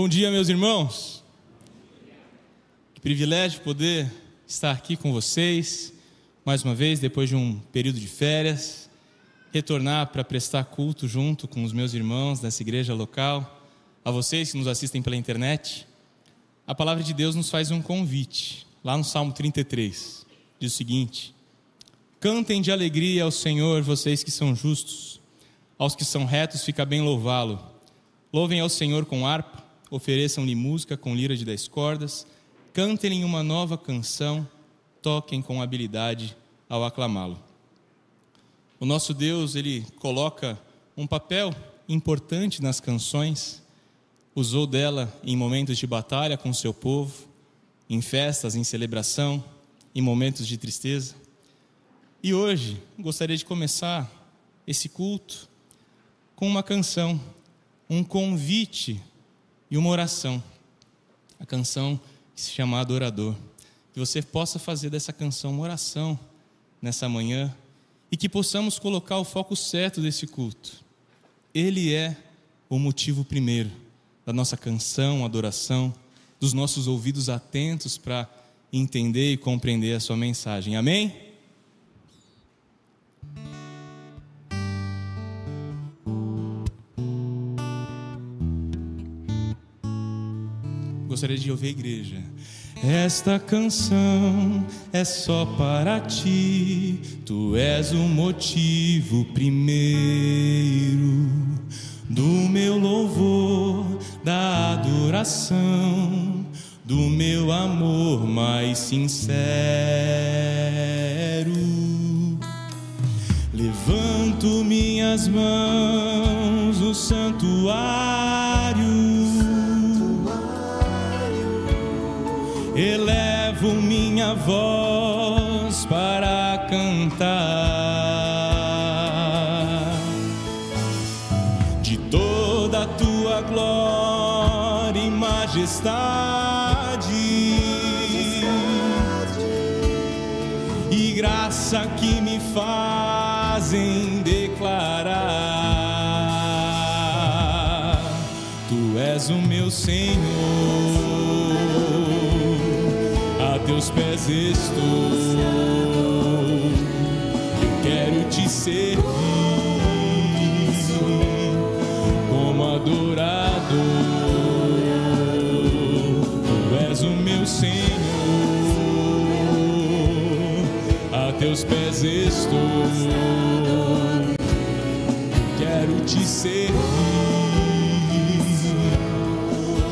Bom dia, meus irmãos. Que privilégio poder estar aqui com vocês, mais uma vez, depois de um período de férias, retornar para prestar culto junto com os meus irmãos dessa igreja local, a vocês que nos assistem pela internet. A palavra de Deus nos faz um convite, lá no Salmo 33, diz o seguinte: Cantem de alegria ao Senhor, vocês que são justos, aos que são retos, fica bem louvá-lo. Louvem ao Senhor com harpa, ofereçam-lhe música com lira de dez cordas, cantem-lhe uma nova canção, toquem com habilidade ao aclamá-lo. O nosso Deus, ele coloca um papel importante nas canções, usou dela em momentos de batalha com seu povo, em festas, em celebração, em momentos de tristeza. E hoje gostaria de começar esse culto com uma canção um convite e uma oração. A canção que se chama Adorador. Que você possa fazer dessa canção uma oração nessa manhã e que possamos colocar o foco certo desse culto. Ele é o motivo primeiro da nossa canção, adoração, dos nossos ouvidos atentos para entender e compreender a sua mensagem. Amém? Gostaria de ouvir a igreja. Esta canção é só para ti, tu és o motivo primeiro do meu louvor, da adoração, do meu amor mais sincero. Levanto minhas mãos no santuário elevo minha voz para cantar. De toda a tua glória e majestade. E graça que me fazem declarar. Tu és o meu Senhor estou. Eu quero te servir como adorador. Tu és o meu Senhor. A teus pés estou. Quero te servir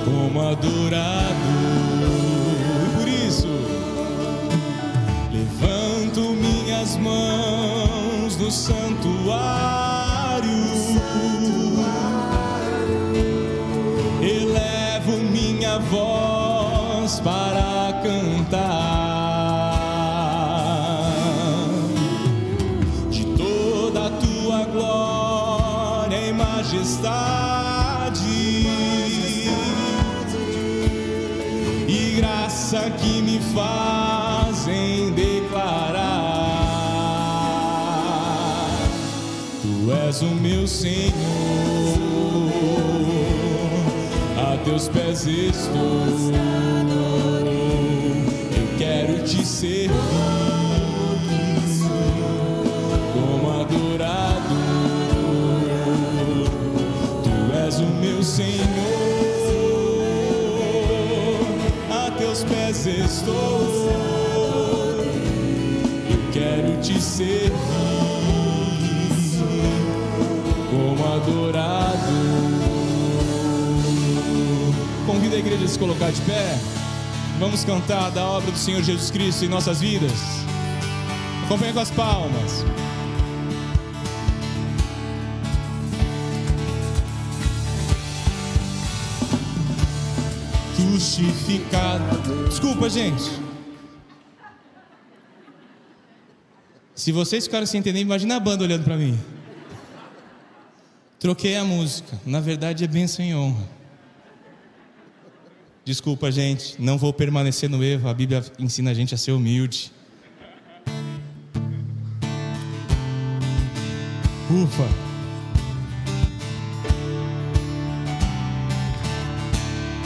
como adorador. No santuário. Elevo minha voz para cantar de toda tua glória e majestade e graça que és o meu Senhor, a teus pés estou. Eu quero te servir como adorado. Tu és o meu Senhor, a teus pés estou. Eu quero te servir adorado. Convido a igreja a se colocar de pé. Vamos cantar da obra do Senhor Jesus Cristo em nossas vidas. Acompanhe com as palmas. Justificado. Desculpa, gente. Se vocês ficaram sem entender, imagina a banda olhando para mim. Troquei a música. Na verdade, é bênção e honra. Desculpa, gente. Não vou permanecer no erro. A Bíblia ensina a gente a ser humilde. Ufa.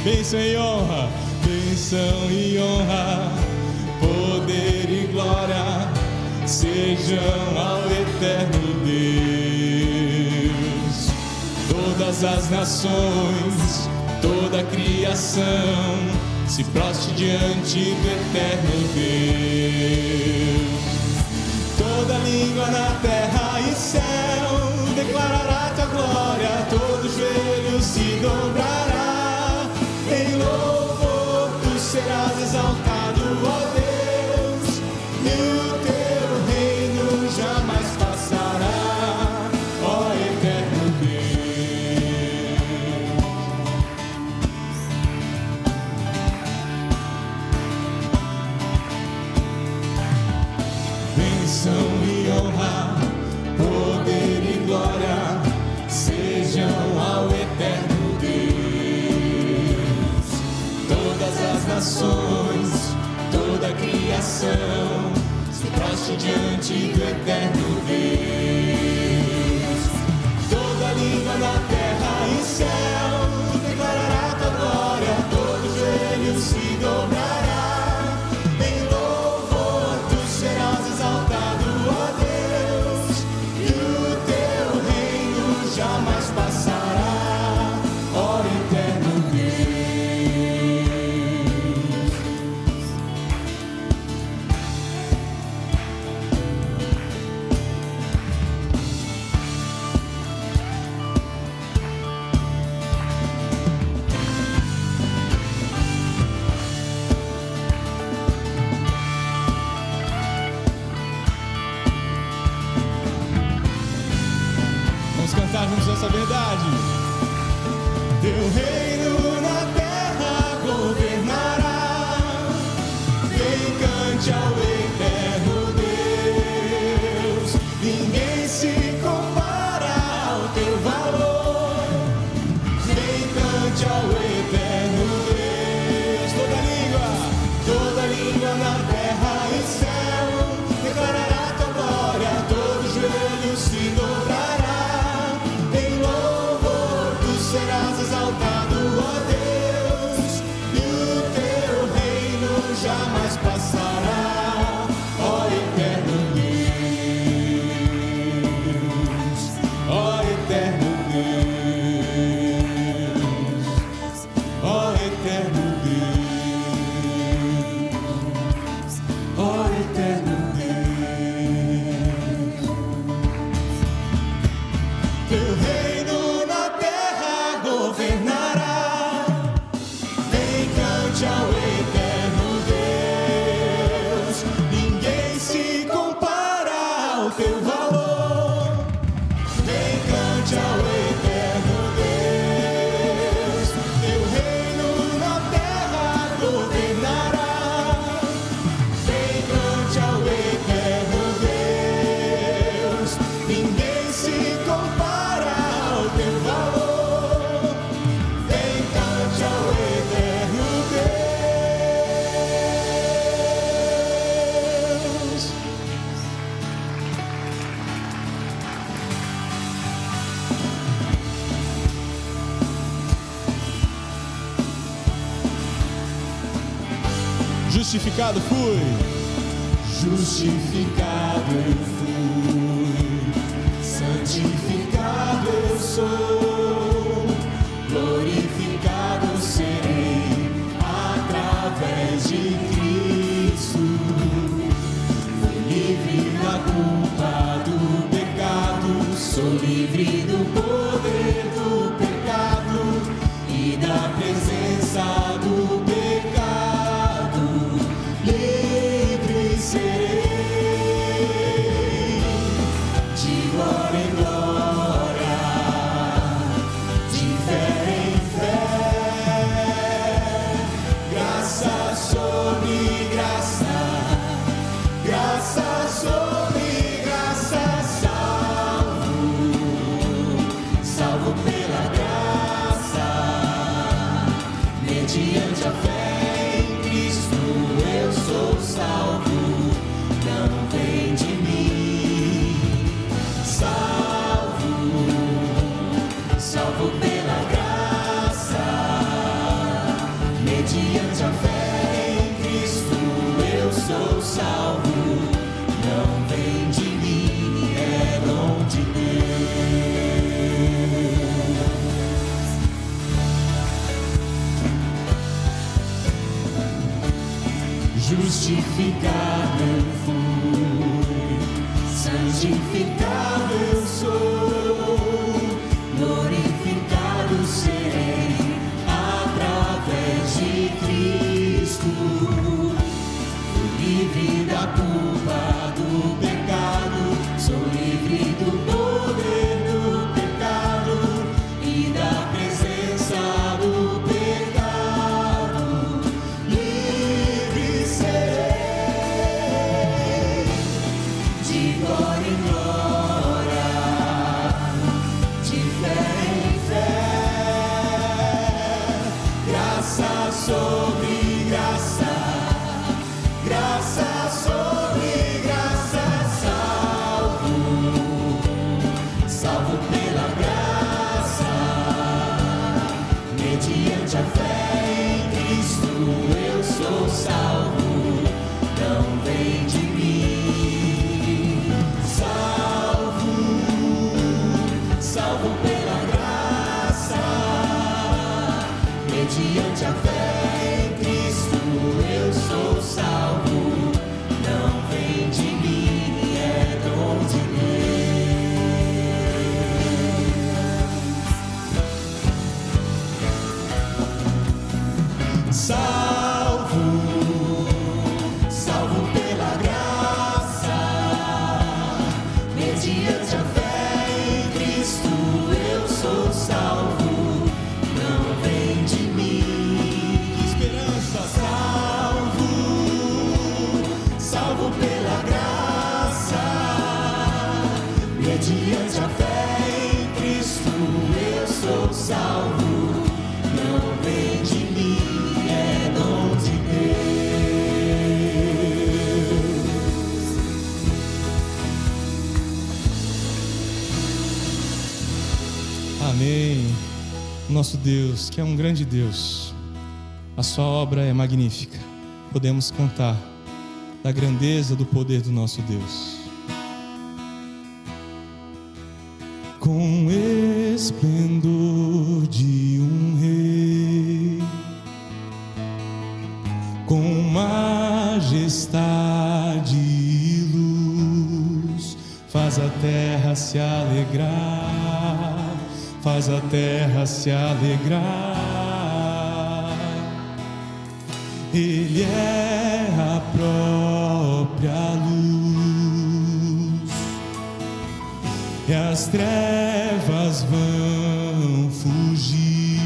Bênção e honra, bênção e honra, poder e glória sejam ao eterno Deus todas as nações, toda a criação se proste diante do eterno Deus. Toda língua na terra e céu declarará tua glória, todo joelho se dobrará em louvor, tu serás exaltado. nações, toda a criação se prostra diante do eterno Deus. justificado fui. Justificado nosso Deus, que é um grande Deus. A sua obra é magnífica. Podemos cantar da grandeza do poder do nosso Deus. Com esplendor de um rei, com majestade e luz, faz a terra se alegrar faz a terra se alegrar. Ele é a própria luz, e as trevas vão fugir,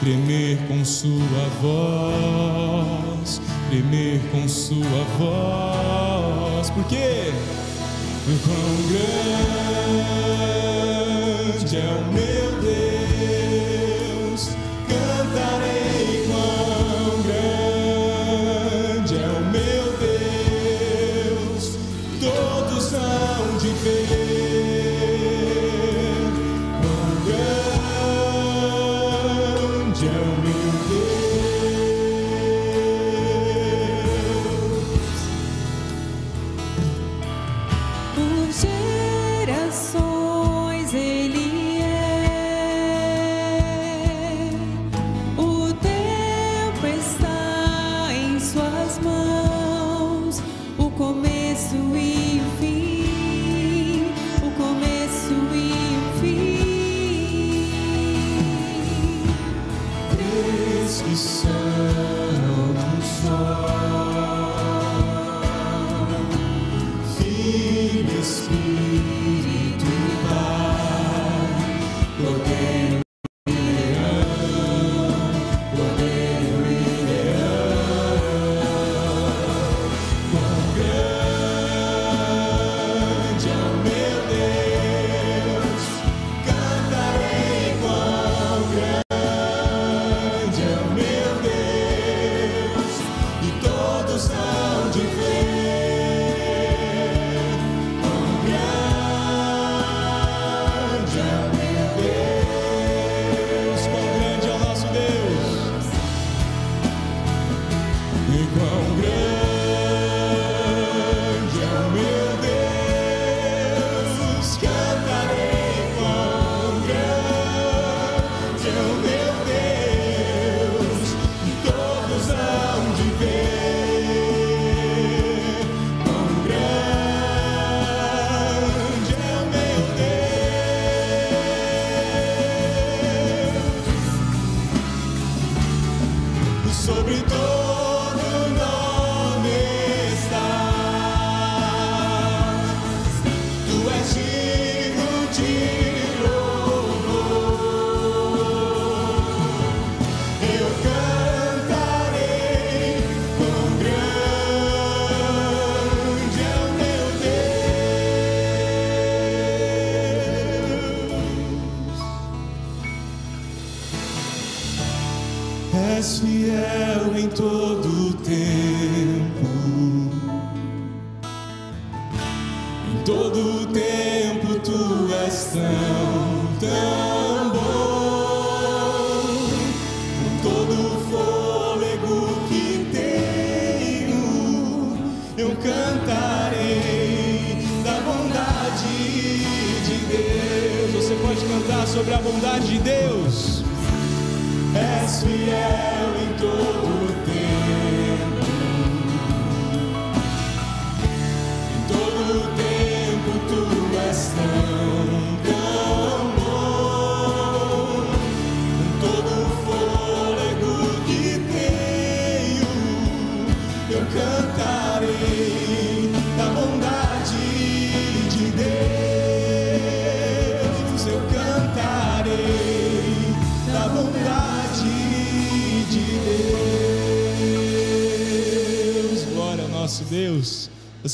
tremer com sua voz, tremer com sua voz, porque o quão grande tell me.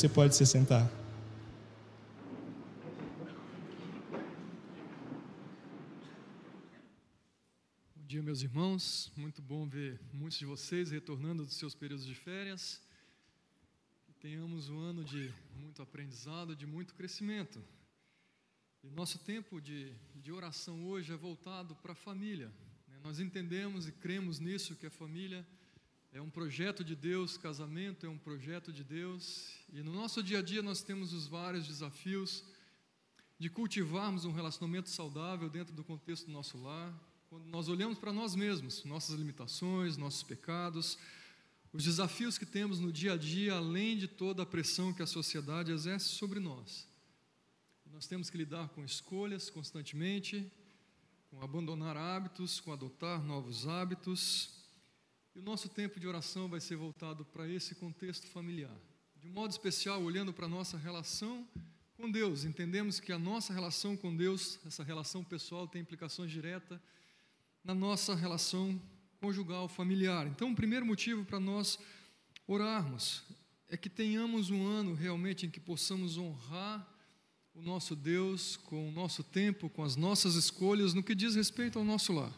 Você pode se sentar. Bom dia, meus irmãos. Muito bom ver muitos de vocês retornando dos seus períodos de férias. Tenhamos um ano de muito aprendizado, de muito crescimento. E nosso tempo de, de oração hoje é voltado para a família. né? Nós entendemos e cremos nisso, que a família é um projeto de Deus, casamento é um projeto de Deus. E no nosso dia a dia nós temos os vários desafios de cultivarmos um relacionamento saudável dentro do contexto do nosso lar, quando nós olhamos para nós mesmos, nossas limitações, nossos pecados, os desafios que temos no dia a dia, além de toda a pressão que a sociedade exerce sobre nós. Nós temos que lidar com escolhas constantemente, com abandonar hábitos, com adotar novos hábitos. E o nosso tempo de oração vai ser voltado para esse contexto familiar. De modo especial, olhando para a nossa relação com Deus. Entendemos que a nossa relação com Deus, essa relação pessoal, tem implicações diretas na nossa relação conjugal, familiar. Então, o primeiro motivo para nós orarmos é que tenhamos um ano realmente em que possamos honrar o nosso Deus com o nosso tempo, com as nossas escolhas no que diz respeito ao nosso lar.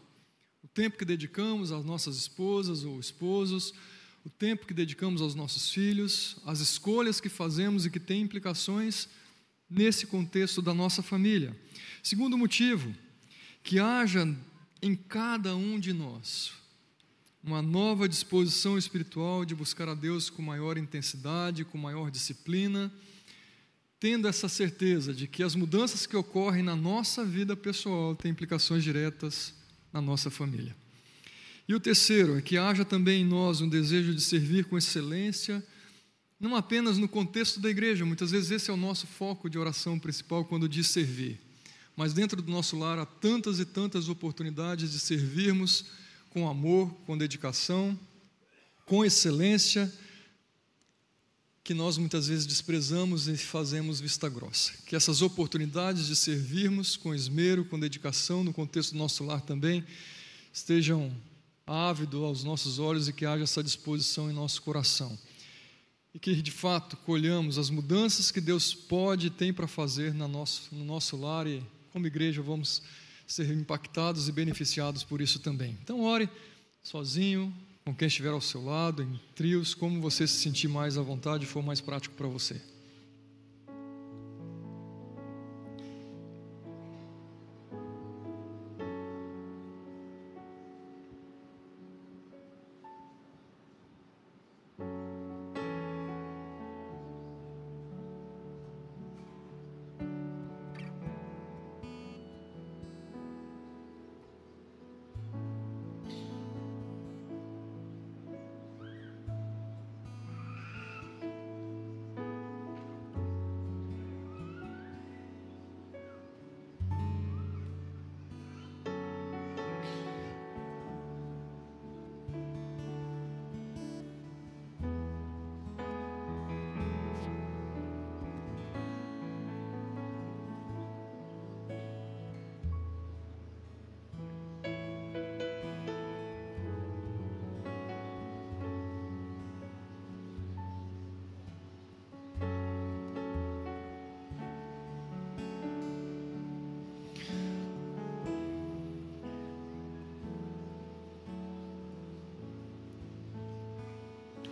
O tempo que dedicamos às nossas esposas ou esposos, o tempo que dedicamos aos nossos filhos, as escolhas que fazemos e que têm implicações nesse contexto da nossa família. Segundo motivo, que haja em cada um de nós uma nova disposição espiritual de buscar a Deus com maior intensidade, com maior disciplina, tendo essa certeza de que as mudanças que ocorrem na nossa vida pessoal têm implicações diretas na nossa família. E o terceiro é que haja também em nós um desejo de servir com excelência, não apenas no contexto da igreja, muitas vezes esse é o nosso foco de oração principal quando diz servir, mas dentro do nosso lar há tantas e tantas oportunidades de servirmos com amor, com dedicação, com excelência, que nós muitas vezes desprezamos e fazemos vista grossa. Que essas oportunidades de servirmos com esmero, com dedicação, no contexto do nosso lar também, estejam ávidos aos nossos olhos e que haja essa disposição em nosso coração. E que de fato colhamos as mudanças que Deus pode e tem para fazer no nosso, no nosso lar e, como igreja, vamos ser impactados e beneficiados por isso também. Então, ore sozinho, com quem estiver ao seu lado, em trios, como você se sentir mais à vontade e for mais prático para você.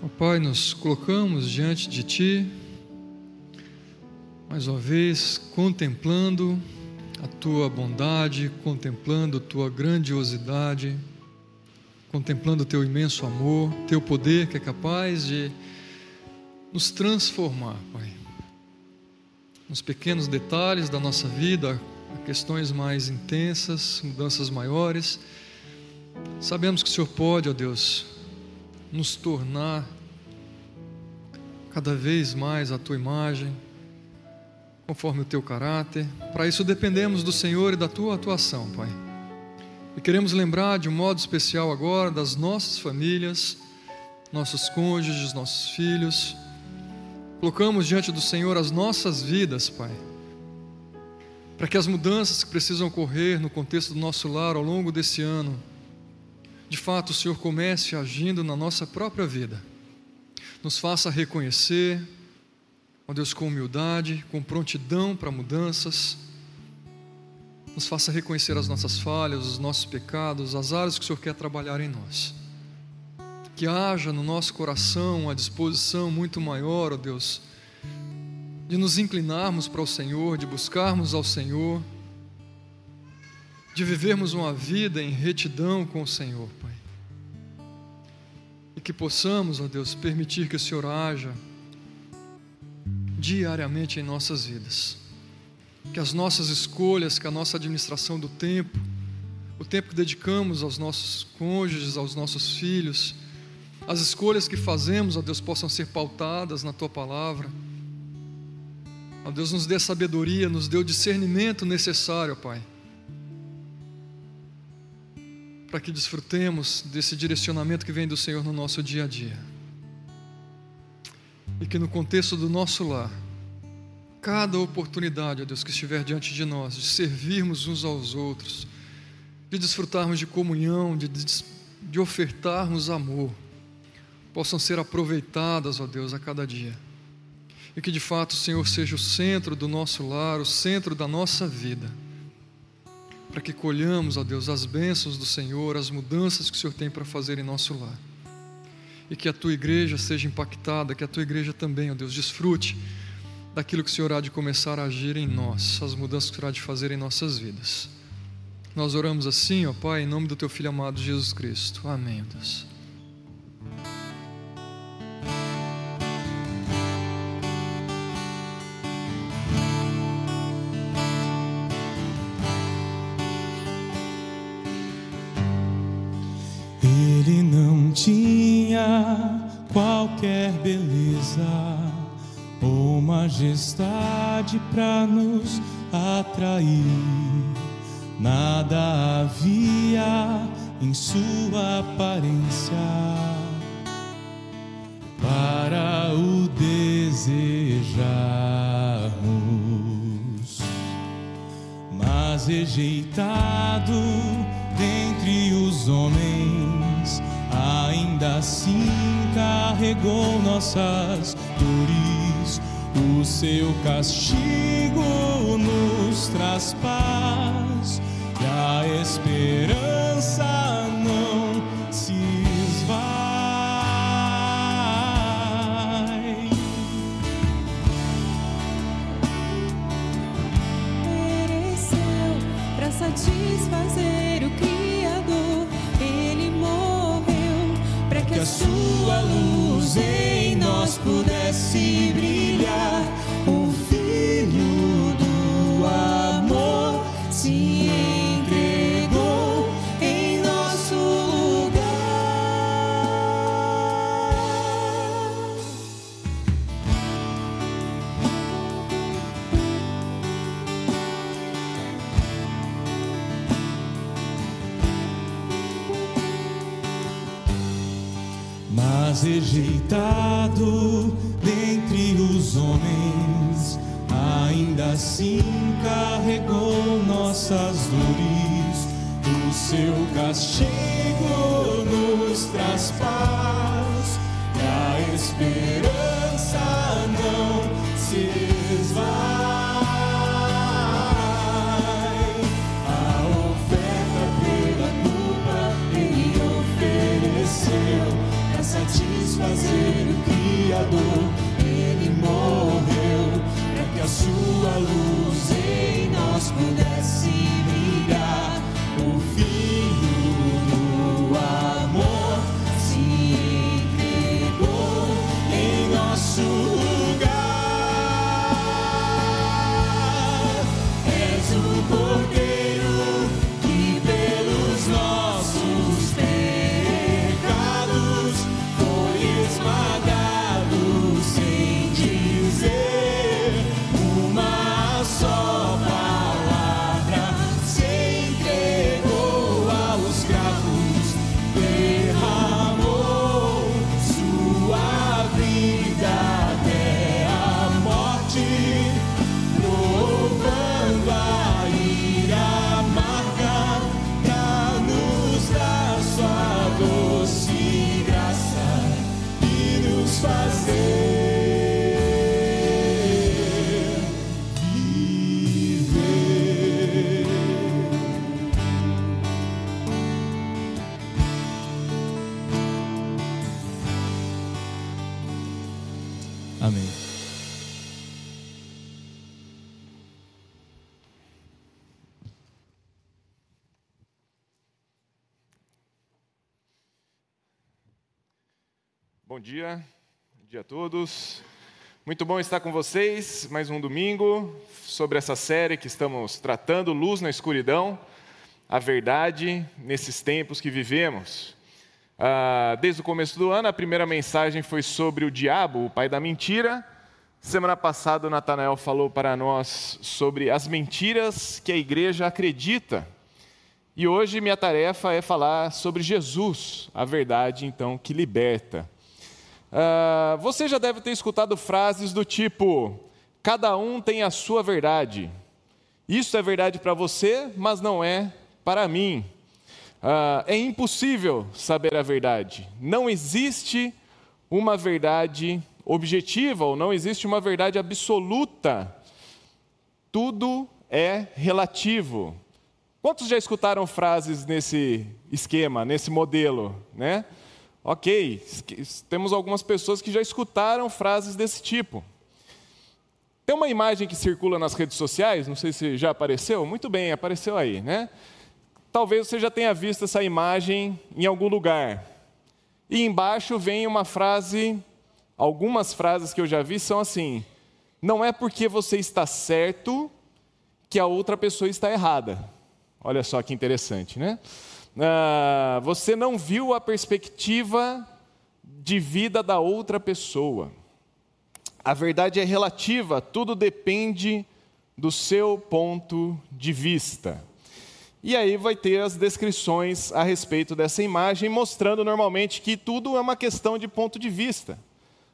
Pai, nos colocamos diante de Ti, mais uma vez, contemplando a Tua bondade, contemplando a Tua grandiosidade, contemplando o Teu imenso amor, Teu poder que é capaz de nos transformar, Pai. Nos pequenos detalhes da nossa vida, questões mais intensas, mudanças maiores. Sabemos que o Senhor pode, ó Deus, nos tornar cada vez mais a tua imagem, conforme o teu caráter. Para isso dependemos do Senhor e da tua atuação, Pai. E queremos lembrar de um modo especial agora das nossas famílias, nossos cônjuges, nossos filhos. Colocamos diante do Senhor as nossas vidas, Pai. Para que as mudanças que precisam ocorrer no contexto do nosso lar ao longo desse ano de fato o Senhor comece agindo na nossa própria vida, nos faça reconhecer, ó Deus, com humildade, com prontidão para mudanças, nos faça reconhecer as nossas falhas, os nossos pecados, as áreas que o Senhor quer trabalhar em nós. Que haja no nosso coração uma disposição muito maior, ó Deus, de nos inclinarmos para o Senhor, de buscarmos ao Senhor de vivermos uma vida em retidão com o Senhor, Pai. E que possamos, ó Deus, permitir que o Senhor haja diariamente em nossas vidas. Que as nossas escolhas, que a nossa administração do tempo, o tempo que dedicamos aos nossos cônjuges, aos nossos filhos, as escolhas que fazemos, ó Deus, possam ser pautadas na tua palavra. Ó Deus, nos dê sabedoria, nos dê o discernimento necessário, Pai para que desfrutemos desse direcionamento que vem do Senhor no nosso dia a dia. E que no contexto do nosso lar, cada oportunidade, ó Deus, que estiver diante de nós, de servirmos uns aos outros, de desfrutarmos de comunhão, de, de ofertarmos amor, possam ser aproveitadas, ó Deus, a cada dia. E que de fato o Senhor seja o centro do nosso lar, o centro da nossa vida para que colhamos, ó Deus, as bênçãos do Senhor, as mudanças que o Senhor tem para fazer em nosso lar. E que a tua igreja seja impactada, que a tua igreja também, ó Deus, desfrute daquilo que o Senhor há de começar a agir em nós, as mudanças que o Senhor há de fazer em nossas vidas. Nós oramos assim, ó Pai, em nome do teu Filho amado Jesus Cristo. Amém, Deus. Qualquer beleza ou majestade para nos atrair. Nada havia em sua aparência para o desejarmos, mas rejeitado dentre os homens, assim carregou nossas dores. O seu castigo nos traz paz e a esperança não se esvai. Mereceu para satisfazer luz dentre os homens, ainda assim carregou nossas dores. O seu castigo nos traz paz, e a esperança não se esvai. ele morreu para que a sua luz em nós pudesse. Dia, bom dia a todos. Muito bom estar com vocês mais um domingo sobre essa série que estamos tratando, Luz na Escuridão, a verdade nesses tempos que vivemos. Ah, desde o começo do ano, a primeira mensagem foi sobre o diabo, o pai da mentira. Semana passada, o Natanael falou para nós sobre as mentiras que a igreja acredita. E hoje minha tarefa é falar sobre Jesus, a verdade então que liberta. Ah, você já deve ter escutado frases do tipo: cada um tem a sua verdade. Isso é verdade para você, mas não é para mim. Ah, é impossível saber a verdade. Não existe uma verdade objetiva ou não existe uma verdade absoluta. Tudo é relativo. Quantos já escutaram frases nesse esquema, nesse modelo, né? Ok, temos algumas pessoas que já escutaram frases desse tipo. Tem uma imagem que circula nas redes sociais, não sei se já apareceu. Muito bem, apareceu aí, né? Talvez você já tenha visto essa imagem em algum lugar. E embaixo vem uma frase, algumas frases que eu já vi são assim: não é porque você está certo que a outra pessoa está errada. Olha só que interessante, né? Ah, você não viu a perspectiva de vida da outra pessoa. A verdade é relativa, tudo depende do seu ponto de vista. E aí vai ter as descrições a respeito dessa imagem, mostrando normalmente que tudo é uma questão de ponto de vista.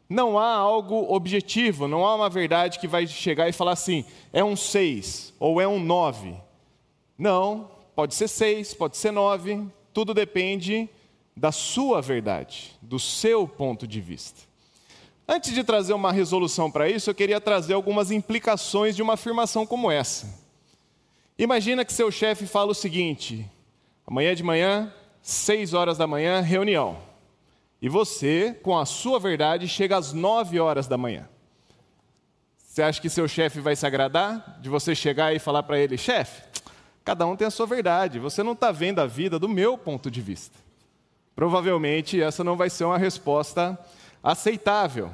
Não há algo objetivo, não há uma verdade que vai chegar e falar assim, é um 6 ou é um 9. Não, pode ser 6, pode ser 9, tudo depende da sua verdade, do seu ponto de vista. Antes de trazer uma resolução para isso, eu queria trazer algumas implicações de uma afirmação como essa. Imagina que seu chefe fala o seguinte: amanhã de manhã, 6 horas da manhã, reunião. E você, com a sua verdade, chega às 9 horas da manhã. Você acha que seu chefe vai se agradar de você chegar e falar para ele, chefe, cada um tem a sua verdade, você não está vendo a vida do meu ponto de vista. Provavelmente essa não vai ser uma resposta aceitável.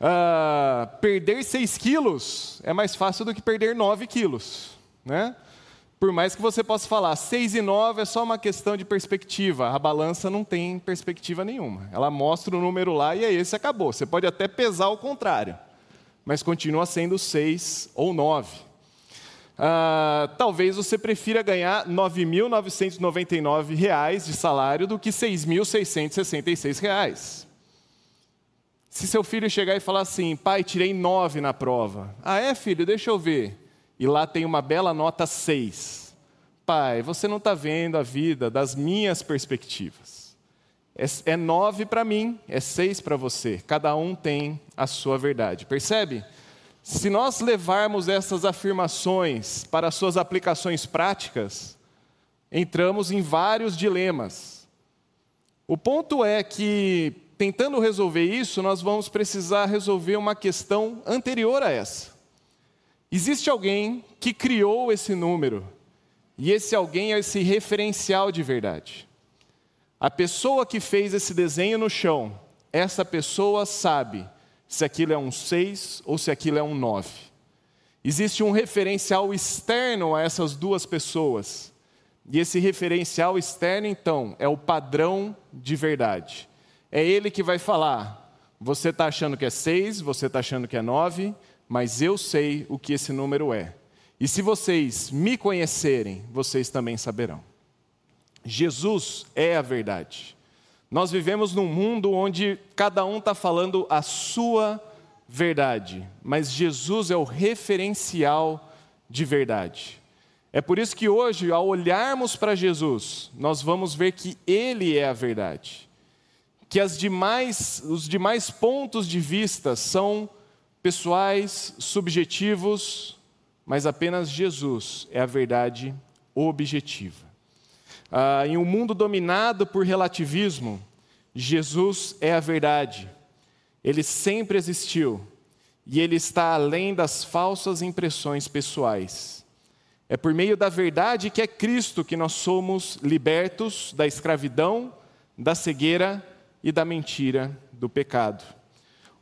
Ah, perder 6 quilos é mais fácil do que perder 9 quilos. Né? Por mais que você possa falar, 6 e 9 é só uma questão de perspectiva. A balança não tem perspectiva nenhuma. Ela mostra o número lá e é esse acabou. Você pode até pesar o contrário, mas continua sendo 6 ou 9. Ah, talvez você prefira ganhar R$ 9.999 de salário do que R$ 6.666. Se seu filho chegar e falar assim, pai, tirei 9 na prova. Ah, é, filho? Deixa eu ver e lá tem uma bela nota 6. Pai, você não está vendo a vida das minhas perspectivas. É, é nove para mim, é seis para você. Cada um tem a sua verdade. Percebe? Se nós levarmos essas afirmações para suas aplicações práticas, entramos em vários dilemas. O ponto é que, tentando resolver isso, nós vamos precisar resolver uma questão anterior a essa. Existe alguém que criou esse número E esse alguém é esse referencial de verdade. A pessoa que fez esse desenho no chão, essa pessoa sabe se aquilo é um 6 ou se aquilo é um 9. Existe um referencial externo a essas duas pessoas. E esse referencial externo, então, é o padrão de verdade. É ele que vai falar: você está achando que é 6, você está achando que é 9, mas eu sei o que esse número é. E se vocês me conhecerem, vocês também saberão. Jesus é a verdade. Nós vivemos num mundo onde cada um está falando a sua verdade, mas Jesus é o referencial de verdade. É por isso que hoje, ao olharmos para Jesus, nós vamos ver que Ele é a verdade. Que as demais, os demais pontos de vista são pessoais, subjetivos, mas apenas Jesus é a verdade objetiva. Ah, em um mundo dominado por relativismo, Jesus é a verdade. Ele sempre existiu e ele está além das falsas impressões pessoais. É por meio da verdade que é Cristo que nós somos libertos da escravidão, da cegueira e da mentira do pecado.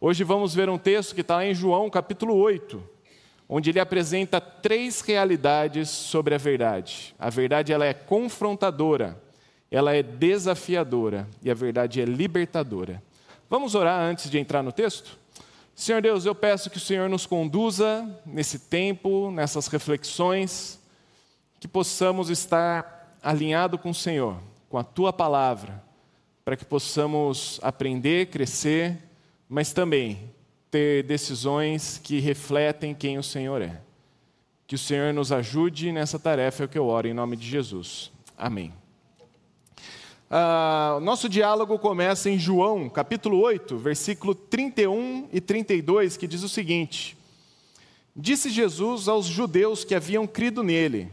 Hoje vamos ver um texto que está em João capítulo 8 onde ele apresenta três realidades sobre a verdade. A verdade ela é confrontadora, ela é desafiadora e a verdade é libertadora. Vamos orar antes de entrar no texto? Senhor Deus, eu peço que o Senhor nos conduza nesse tempo, nessas reflexões, que possamos estar alinhado com o Senhor, com a tua palavra, para que possamos aprender, crescer, mas também ter decisões que refletem quem o Senhor é. Que o Senhor nos ajude nessa tarefa, é o que eu oro em nome de Jesus. Amém. Uh, nosso diálogo começa em João, capítulo 8, versículo 31 e 32, que diz o seguinte: Disse Jesus aos judeus que haviam crido nele: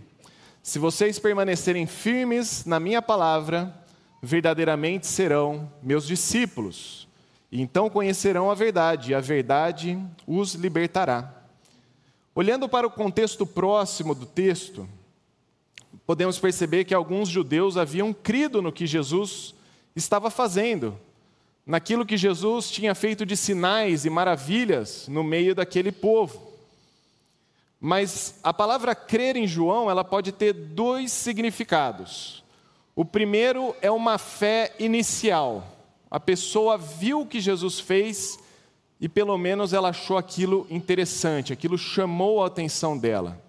Se vocês permanecerem firmes na minha palavra, verdadeiramente serão meus discípulos então conhecerão a verdade, e a verdade os libertará. Olhando para o contexto próximo do texto, podemos perceber que alguns judeus haviam crido no que Jesus estava fazendo, naquilo que Jesus tinha feito de sinais e maravilhas no meio daquele povo. Mas a palavra crer em João, ela pode ter dois significados. O primeiro é uma fé inicial a pessoa viu o que Jesus fez e pelo menos ela achou aquilo interessante, aquilo chamou a atenção dela.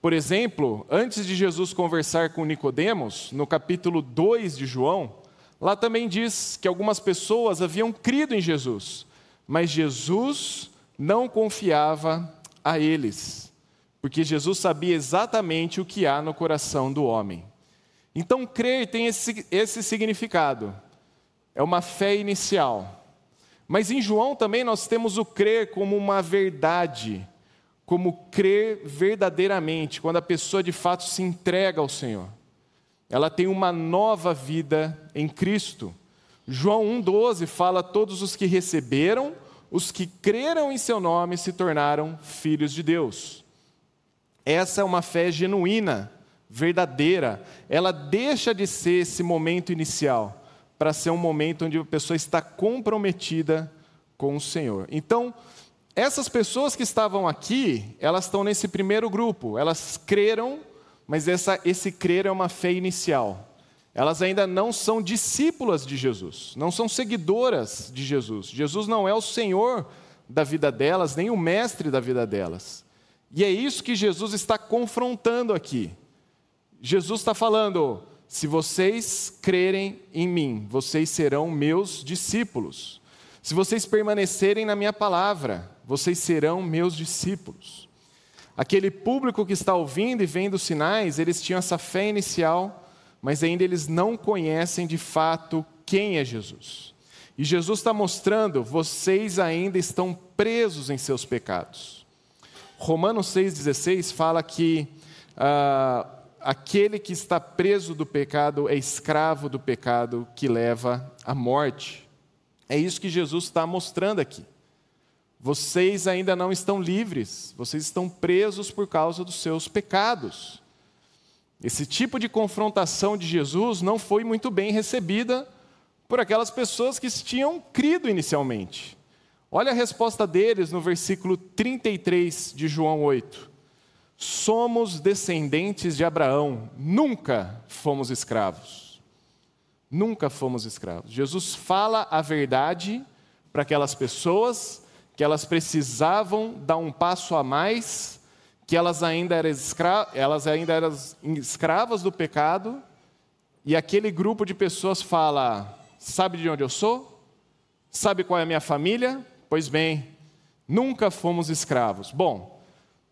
Por exemplo, antes de Jesus conversar com Nicodemos, no capítulo 2 de João, lá também diz que algumas pessoas haviam crido em Jesus, mas Jesus não confiava a eles, porque Jesus sabia exatamente o que há no coração do homem. Então, crer tem esse, esse significado é uma fé inicial. Mas em João também nós temos o crer como uma verdade, como crer verdadeiramente, quando a pessoa de fato se entrega ao Senhor. Ela tem uma nova vida em Cristo. João 1,12 fala: todos os que receberam, os que creram em seu nome se tornaram filhos de Deus. Essa é uma fé genuína, verdadeira. Ela deixa de ser esse momento inicial para ser um momento onde a pessoa está comprometida com o Senhor. Então, essas pessoas que estavam aqui, elas estão nesse primeiro grupo. Elas creram, mas essa, esse crer é uma fé inicial. Elas ainda não são discípulas de Jesus, não são seguidoras de Jesus. Jesus não é o Senhor da vida delas, nem o mestre da vida delas. E é isso que Jesus está confrontando aqui. Jesus está falando: se vocês crerem em mim, vocês serão meus discípulos. Se vocês permanecerem na minha palavra, vocês serão meus discípulos. Aquele público que está ouvindo e vendo os sinais, eles tinham essa fé inicial, mas ainda eles não conhecem de fato quem é Jesus. E Jesus está mostrando: vocês ainda estão presos em seus pecados. Romanos 6,16 fala que. Uh, aquele que está preso do pecado é escravo do pecado que leva à morte. É isso que Jesus está mostrando aqui. Vocês ainda não estão livres, vocês estão presos por causa dos seus pecados. Esse tipo de confrontação de Jesus não foi muito bem recebida por aquelas pessoas que tinham crido inicialmente. Olha a resposta deles no versículo 33 de João 8. Somos descendentes de Abraão, nunca fomos escravos. Nunca fomos escravos. Jesus fala a verdade para aquelas pessoas que elas precisavam dar um passo a mais que elas ainda, eram escra... elas ainda eram escravas do pecado, e aquele grupo de pessoas fala: Sabe de onde eu sou? Sabe qual é a minha família? Pois bem, nunca fomos escravos. Bom,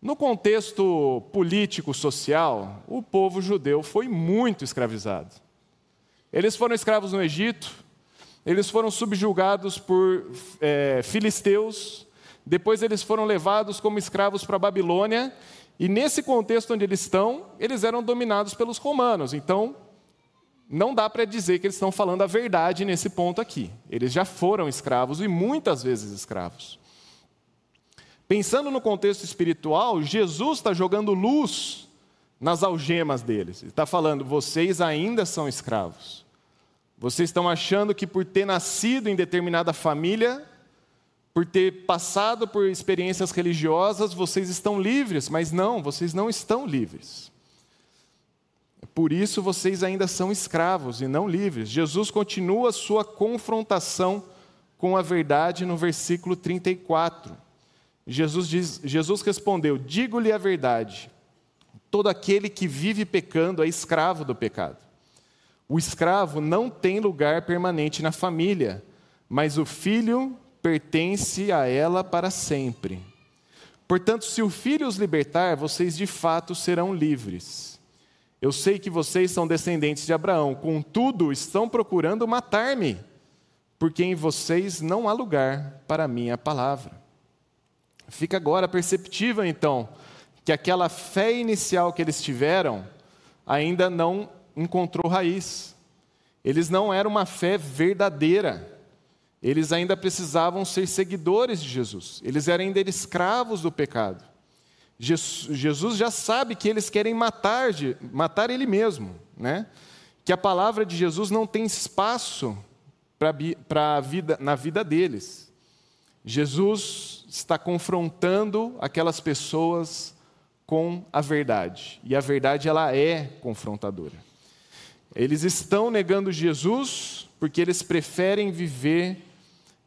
no contexto político, social, o povo judeu foi muito escravizado. Eles foram escravos no Egito, eles foram subjugados por é, filisteus, depois eles foram levados como escravos para a Babilônia, e nesse contexto onde eles estão, eles eram dominados pelos romanos. Então, não dá para dizer que eles estão falando a verdade nesse ponto aqui. Eles já foram escravos e muitas vezes escravos. Pensando no contexto espiritual, Jesus está jogando luz nas algemas deles. Ele está falando: vocês ainda são escravos. Vocês estão achando que por ter nascido em determinada família, por ter passado por experiências religiosas, vocês estão livres, mas não, vocês não estão livres. Por isso vocês ainda são escravos e não livres. Jesus continua sua confrontação com a verdade no versículo 34. Jesus, diz, Jesus respondeu: Digo-lhe a verdade, todo aquele que vive pecando é escravo do pecado. O escravo não tem lugar permanente na família, mas o filho pertence a ela para sempre. Portanto, se o Filho os libertar, vocês de fato serão livres. Eu sei que vocês são descendentes de Abraão, contudo, estão procurando matar-me, porque em vocês não há lugar para a minha palavra. Fica agora perceptível, então, que aquela fé inicial que eles tiveram ainda não encontrou raiz. Eles não eram uma fé verdadeira. Eles ainda precisavam ser seguidores de Jesus, eles eram ainda escravos do pecado. Jesus já sabe que eles querem matar, matar ele mesmo, né? que a palavra de Jesus não tem espaço para a vida, na vida deles. Jesus está confrontando aquelas pessoas com a verdade, e a verdade ela é confrontadora. Eles estão negando Jesus porque eles preferem viver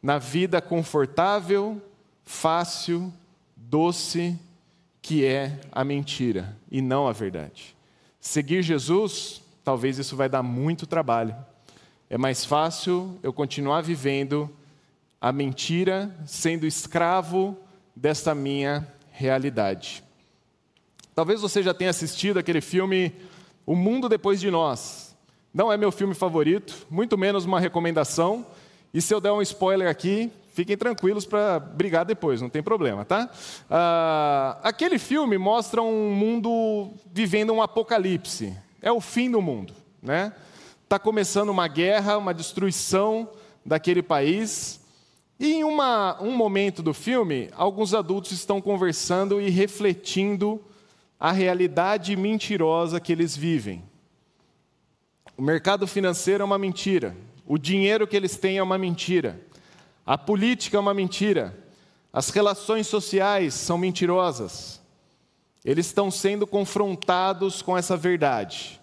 na vida confortável, fácil, doce, que é a mentira e não a verdade. Seguir Jesus, talvez isso vai dar muito trabalho. É mais fácil eu continuar vivendo a mentira, sendo escravo desta minha realidade. Talvez você já tenha assistido aquele filme O Mundo Depois de Nós. Não é meu filme favorito, muito menos uma recomendação e se eu der um spoiler aqui, fiquem tranquilos para brigar depois, não tem problema, tá? Ah, aquele filme mostra um mundo vivendo um apocalipse. É o fim do mundo, né? Está começando uma guerra, uma destruição daquele país. E em uma, um momento do filme, alguns adultos estão conversando e refletindo a realidade mentirosa que eles vivem. O mercado financeiro é uma mentira. O dinheiro que eles têm é uma mentira. A política é uma mentira. As relações sociais são mentirosas. Eles estão sendo confrontados com essa verdade.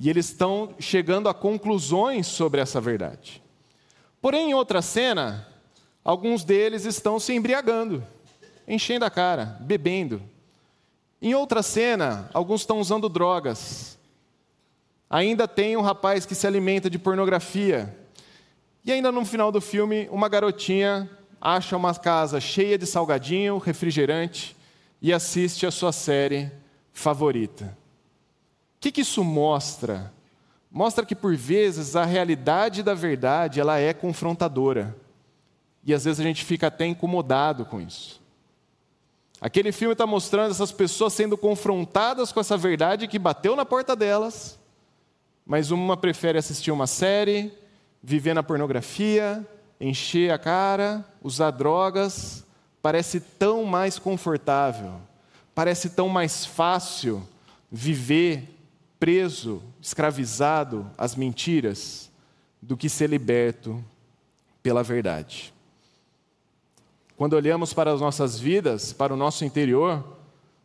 E eles estão chegando a conclusões sobre essa verdade. Porém, em outra cena, alguns deles estão se embriagando, enchendo a cara, bebendo. Em outra cena, alguns estão usando drogas, Ainda tem um rapaz que se alimenta de pornografia. E ainda no final do filme, uma garotinha acha uma casa cheia de salgadinho, refrigerante e assiste a sua série favorita. O que, que isso mostra? Mostra que por vezes a realidade da verdade ela é confrontadora. E às vezes a gente fica até incomodado com isso. Aquele filme está mostrando essas pessoas sendo confrontadas com essa verdade que bateu na porta delas mas uma prefere assistir uma série, viver na pornografia, encher a cara, usar drogas. Parece tão mais confortável, parece tão mais fácil viver preso, escravizado às mentiras, do que ser liberto pela verdade. Quando olhamos para as nossas vidas, para o nosso interior,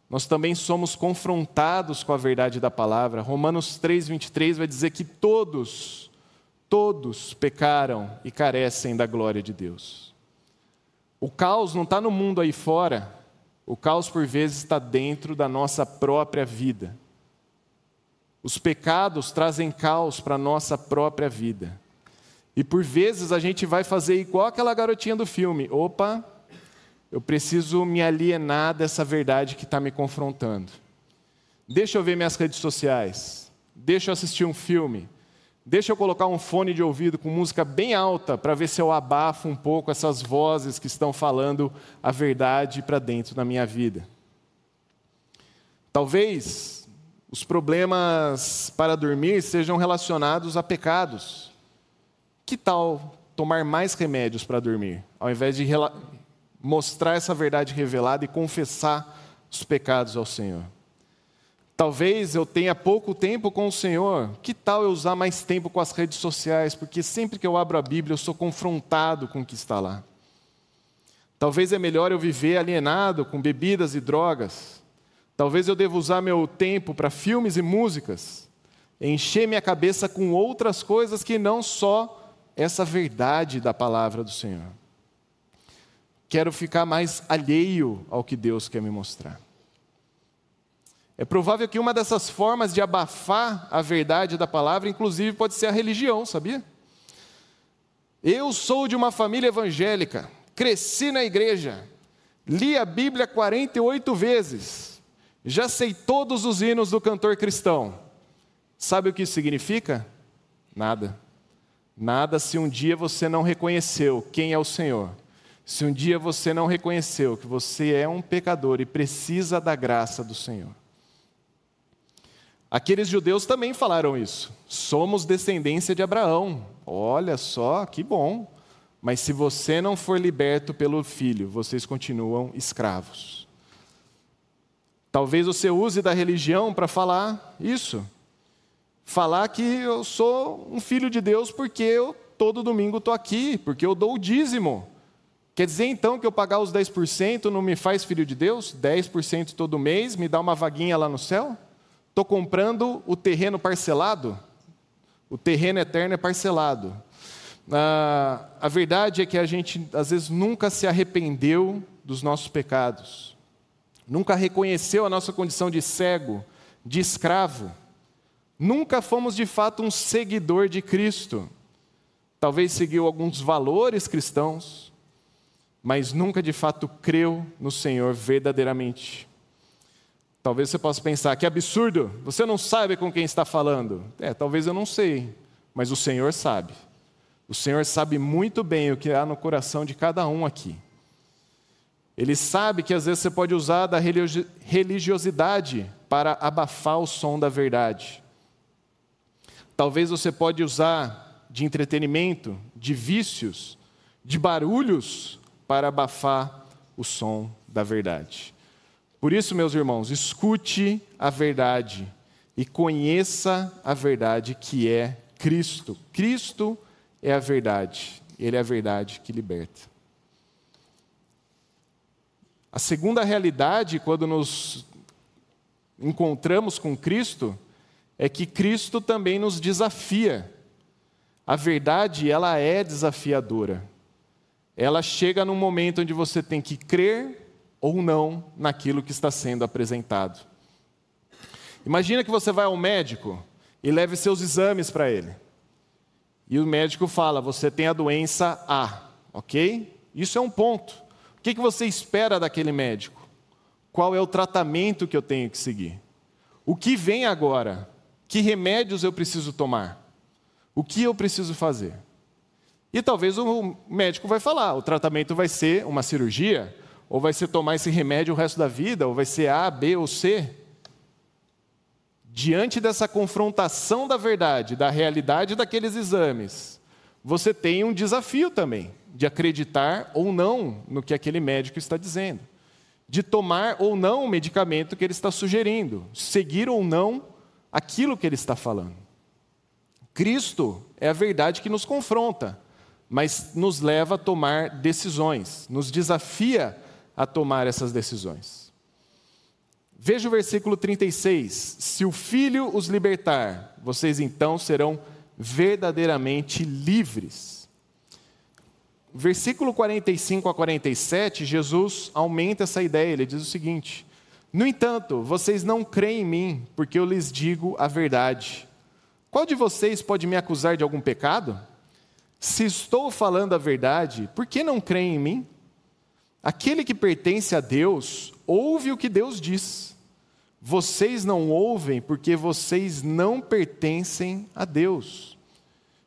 nós também somos confrontados com a verdade da palavra. Romanos 3:23 vai dizer que todos, todos pecaram e carecem da glória de Deus. O caos não está no mundo aí fora, o caos por vezes está dentro da nossa própria vida. Os pecados trazem caos para a nossa própria vida. E por vezes a gente vai fazer igual aquela garotinha do filme: opa, eu preciso me alienar dessa verdade que está me confrontando. Deixa eu ver minhas redes sociais. Deixa eu assistir um filme. Deixa eu colocar um fone de ouvido com música bem alta para ver se eu abafo um pouco essas vozes que estão falando a verdade para dentro da minha vida. Talvez os problemas para dormir sejam relacionados a pecados. Que tal tomar mais remédios para dormir, ao invés de mostrar essa verdade revelada e confessar os pecados ao Senhor. Talvez eu tenha pouco tempo com o Senhor, que tal eu usar mais tempo com as redes sociais, porque sempre que eu abro a Bíblia eu sou confrontado com o que está lá. Talvez é melhor eu viver alienado com bebidas e drogas. Talvez eu deva usar meu tempo para filmes e músicas, encher minha cabeça com outras coisas que não só essa verdade da palavra do Senhor quero ficar mais alheio ao que Deus quer me mostrar. É provável que uma dessas formas de abafar a verdade da palavra, inclusive, pode ser a religião, sabia? Eu sou de uma família evangélica, cresci na igreja, li a Bíblia 48 vezes, já sei todos os hinos do cantor cristão. Sabe o que isso significa? Nada. Nada se um dia você não reconheceu quem é o Senhor se um dia você não reconheceu que você é um pecador e precisa da graça do Senhor. Aqueles judeus também falaram isso. Somos descendência de Abraão. Olha só, que bom. Mas se você não for liberto pelo filho, vocês continuam escravos. Talvez você use da religião para falar isso. Falar que eu sou um filho de Deus porque eu todo domingo estou aqui, porque eu dou o dízimo. Quer dizer então que eu pagar os 10% não me faz filho de Deus? 10% todo mês, me dá uma vaguinha lá no céu? Estou comprando o terreno parcelado? O terreno eterno é parcelado. Ah, a verdade é que a gente, às vezes, nunca se arrependeu dos nossos pecados, nunca reconheceu a nossa condição de cego, de escravo, nunca fomos de fato um seguidor de Cristo. Talvez seguiu alguns valores cristãos, mas nunca de fato creu no Senhor verdadeiramente. Talvez você possa pensar que absurdo, você não sabe com quem está falando. É, talvez eu não sei, mas o Senhor sabe. O Senhor sabe muito bem o que há no coração de cada um aqui. Ele sabe que às vezes você pode usar da religiosidade para abafar o som da verdade. Talvez você pode usar de entretenimento, de vícios, de barulhos para abafar o som da verdade. Por isso, meus irmãos, escute a verdade e conheça a verdade que é Cristo. Cristo é a verdade, Ele é a verdade que liberta. A segunda realidade, quando nos encontramos com Cristo, é que Cristo também nos desafia. A verdade, ela é desafiadora ela chega num momento onde você tem que crer ou não naquilo que está sendo apresentado. Imagina que você vai ao médico e leve seus exames para ele. E o médico fala: você tem a doença A, ok? Isso é um ponto. O que você espera daquele médico? Qual é o tratamento que eu tenho que seguir? O que vem agora? Que remédios eu preciso tomar? O que eu preciso fazer? E talvez o médico vai falar, o tratamento vai ser uma cirurgia, ou vai ser tomar esse remédio o resto da vida, ou vai ser A, B ou C. Diante dessa confrontação da verdade, da realidade daqueles exames, você tem um desafio também de acreditar ou não no que aquele médico está dizendo, de tomar ou não o medicamento que ele está sugerindo, seguir ou não aquilo que ele está falando. Cristo é a verdade que nos confronta, mas nos leva a tomar decisões, nos desafia a tomar essas decisões. Veja o versículo 36. Se o Filho os libertar, vocês então serão verdadeiramente livres. Versículo 45 a 47, Jesus aumenta essa ideia. Ele diz o seguinte: No entanto, vocês não creem em mim, porque eu lhes digo a verdade. Qual de vocês pode me acusar de algum pecado? Se estou falando a verdade, por que não creem em mim? Aquele que pertence a Deus, ouve o que Deus diz. Vocês não ouvem porque vocês não pertencem a Deus.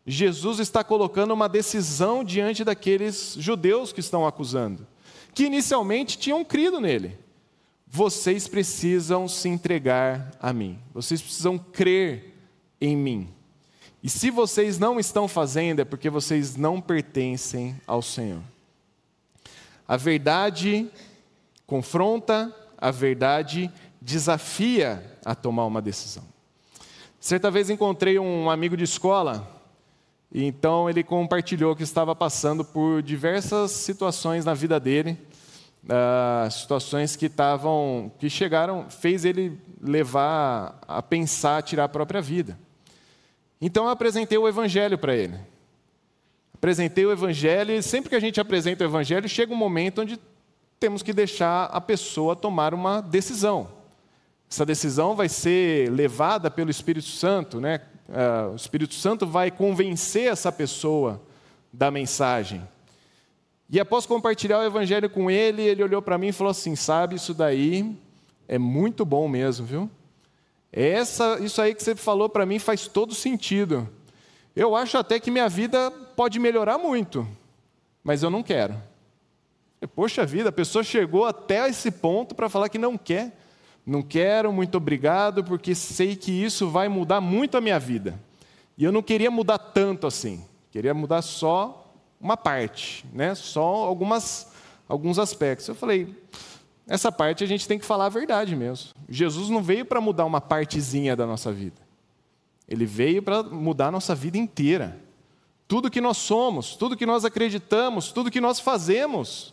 Jesus está colocando uma decisão diante daqueles judeus que estão acusando, que inicialmente tinham crido nele. Vocês precisam se entregar a mim, vocês precisam crer em mim. E se vocês não estão fazendo, é porque vocês não pertencem ao Senhor. A verdade confronta, a verdade desafia a tomar uma decisão. Certa vez encontrei um amigo de escola, e então ele compartilhou que estava passando por diversas situações na vida dele, uh, situações que estavam, que chegaram, fez ele levar a pensar, tirar a própria vida. Então eu apresentei o evangelho para ele. Apresentei o Evangelho e sempre que a gente apresenta o Evangelho, chega um momento onde temos que deixar a pessoa tomar uma decisão. Essa decisão vai ser levada pelo Espírito Santo, né? Uh, o Espírito Santo vai convencer essa pessoa da mensagem. E após compartilhar o Evangelho com ele, ele olhou para mim e falou assim: Sabe, isso daí é muito bom mesmo, viu? Essa, isso aí que você falou para mim faz todo sentido. Eu acho até que minha vida pode melhorar muito, mas eu não quero. Poxa vida, a pessoa chegou até esse ponto para falar que não quer. Não quero, muito obrigado, porque sei que isso vai mudar muito a minha vida. E eu não queria mudar tanto assim. Queria mudar só uma parte, né? só algumas, alguns aspectos. Eu falei, essa parte a gente tem que falar a verdade mesmo. Jesus não veio para mudar uma partezinha da nossa vida. Ele veio para mudar a nossa vida inteira. Tudo que nós somos, tudo que nós acreditamos, tudo que nós fazemos,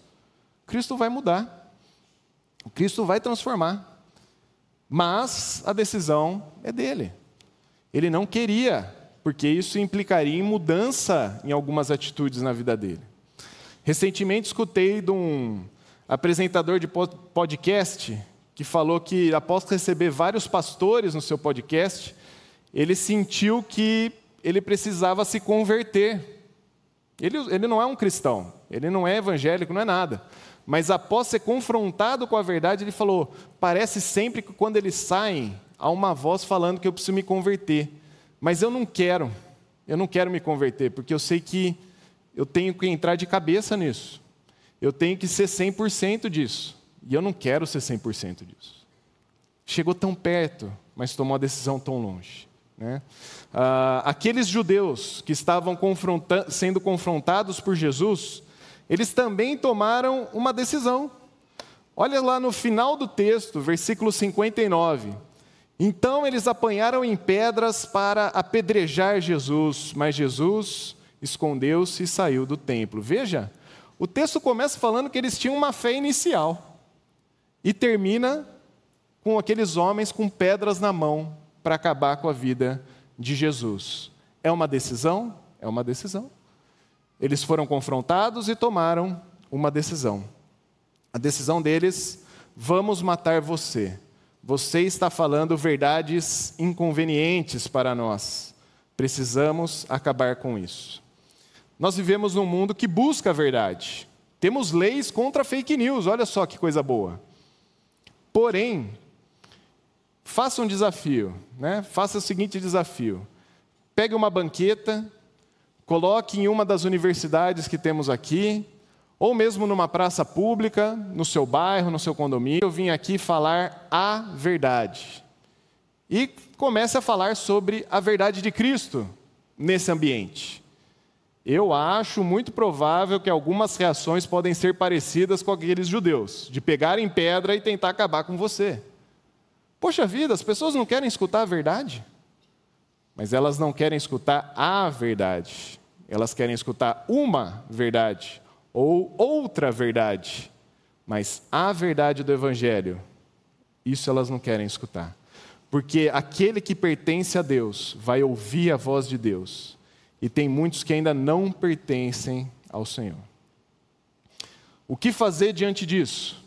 Cristo vai mudar. Cristo vai transformar. Mas a decisão é dele. Ele não queria, porque isso implicaria em mudança em algumas atitudes na vida dele. Recentemente escutei de um apresentador de podcast que falou que, após receber vários pastores no seu podcast, ele sentiu que ele precisava se converter. Ele, ele não é um cristão, ele não é evangélico, não é nada. Mas após ser confrontado com a verdade, ele falou: parece sempre que quando eles saem, há uma voz falando que eu preciso me converter. Mas eu não quero, eu não quero me converter, porque eu sei que eu tenho que entrar de cabeça nisso. Eu tenho que ser 100% disso. E eu não quero ser 100% disso. Chegou tão perto, mas tomou a decisão tão longe. Né? Ah, aqueles judeus que estavam confronta sendo confrontados por Jesus, eles também tomaram uma decisão. Olha lá no final do texto, versículo 59. Então eles apanharam em pedras para apedrejar Jesus, mas Jesus escondeu-se e saiu do templo. Veja, o texto começa falando que eles tinham uma fé inicial e termina com aqueles homens com pedras na mão para acabar com a vida de Jesus. É uma decisão? É uma decisão. Eles foram confrontados e tomaram uma decisão. A decisão deles: vamos matar você. Você está falando verdades inconvenientes para nós. Precisamos acabar com isso. Nós vivemos num mundo que busca a verdade. Temos leis contra fake news, olha só que coisa boa. Porém, Faça um desafio, né? Faça o seguinte desafio: pegue uma banqueta, coloque em uma das universidades que temos aqui, ou mesmo numa praça pública, no seu bairro, no seu condomínio. Eu vim aqui falar a verdade. E comece a falar sobre a verdade de Cristo nesse ambiente. Eu acho muito provável que algumas reações podem ser parecidas com aqueles judeus, de pegarem pedra e tentar acabar com você. Poxa vida, as pessoas não querem escutar a verdade, mas elas não querem escutar a verdade, elas querem escutar uma verdade ou outra verdade, mas a verdade do Evangelho, isso elas não querem escutar. Porque aquele que pertence a Deus vai ouvir a voz de Deus, e tem muitos que ainda não pertencem ao Senhor. O que fazer diante disso?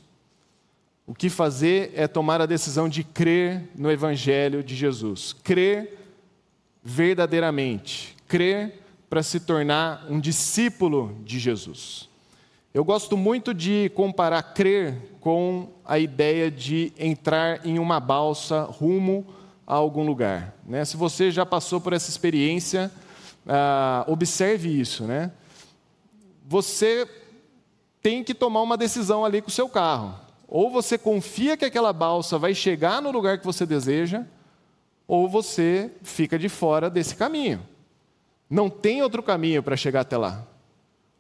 O que fazer é tomar a decisão de crer no Evangelho de Jesus, crer verdadeiramente, crer para se tornar um discípulo de Jesus. Eu gosto muito de comparar crer com a ideia de entrar em uma balsa rumo a algum lugar. Né? Se você já passou por essa experiência, ah, observe isso. Né? Você tem que tomar uma decisão ali com o seu carro. Ou você confia que aquela balsa vai chegar no lugar que você deseja, ou você fica de fora desse caminho. Não tem outro caminho para chegar até lá.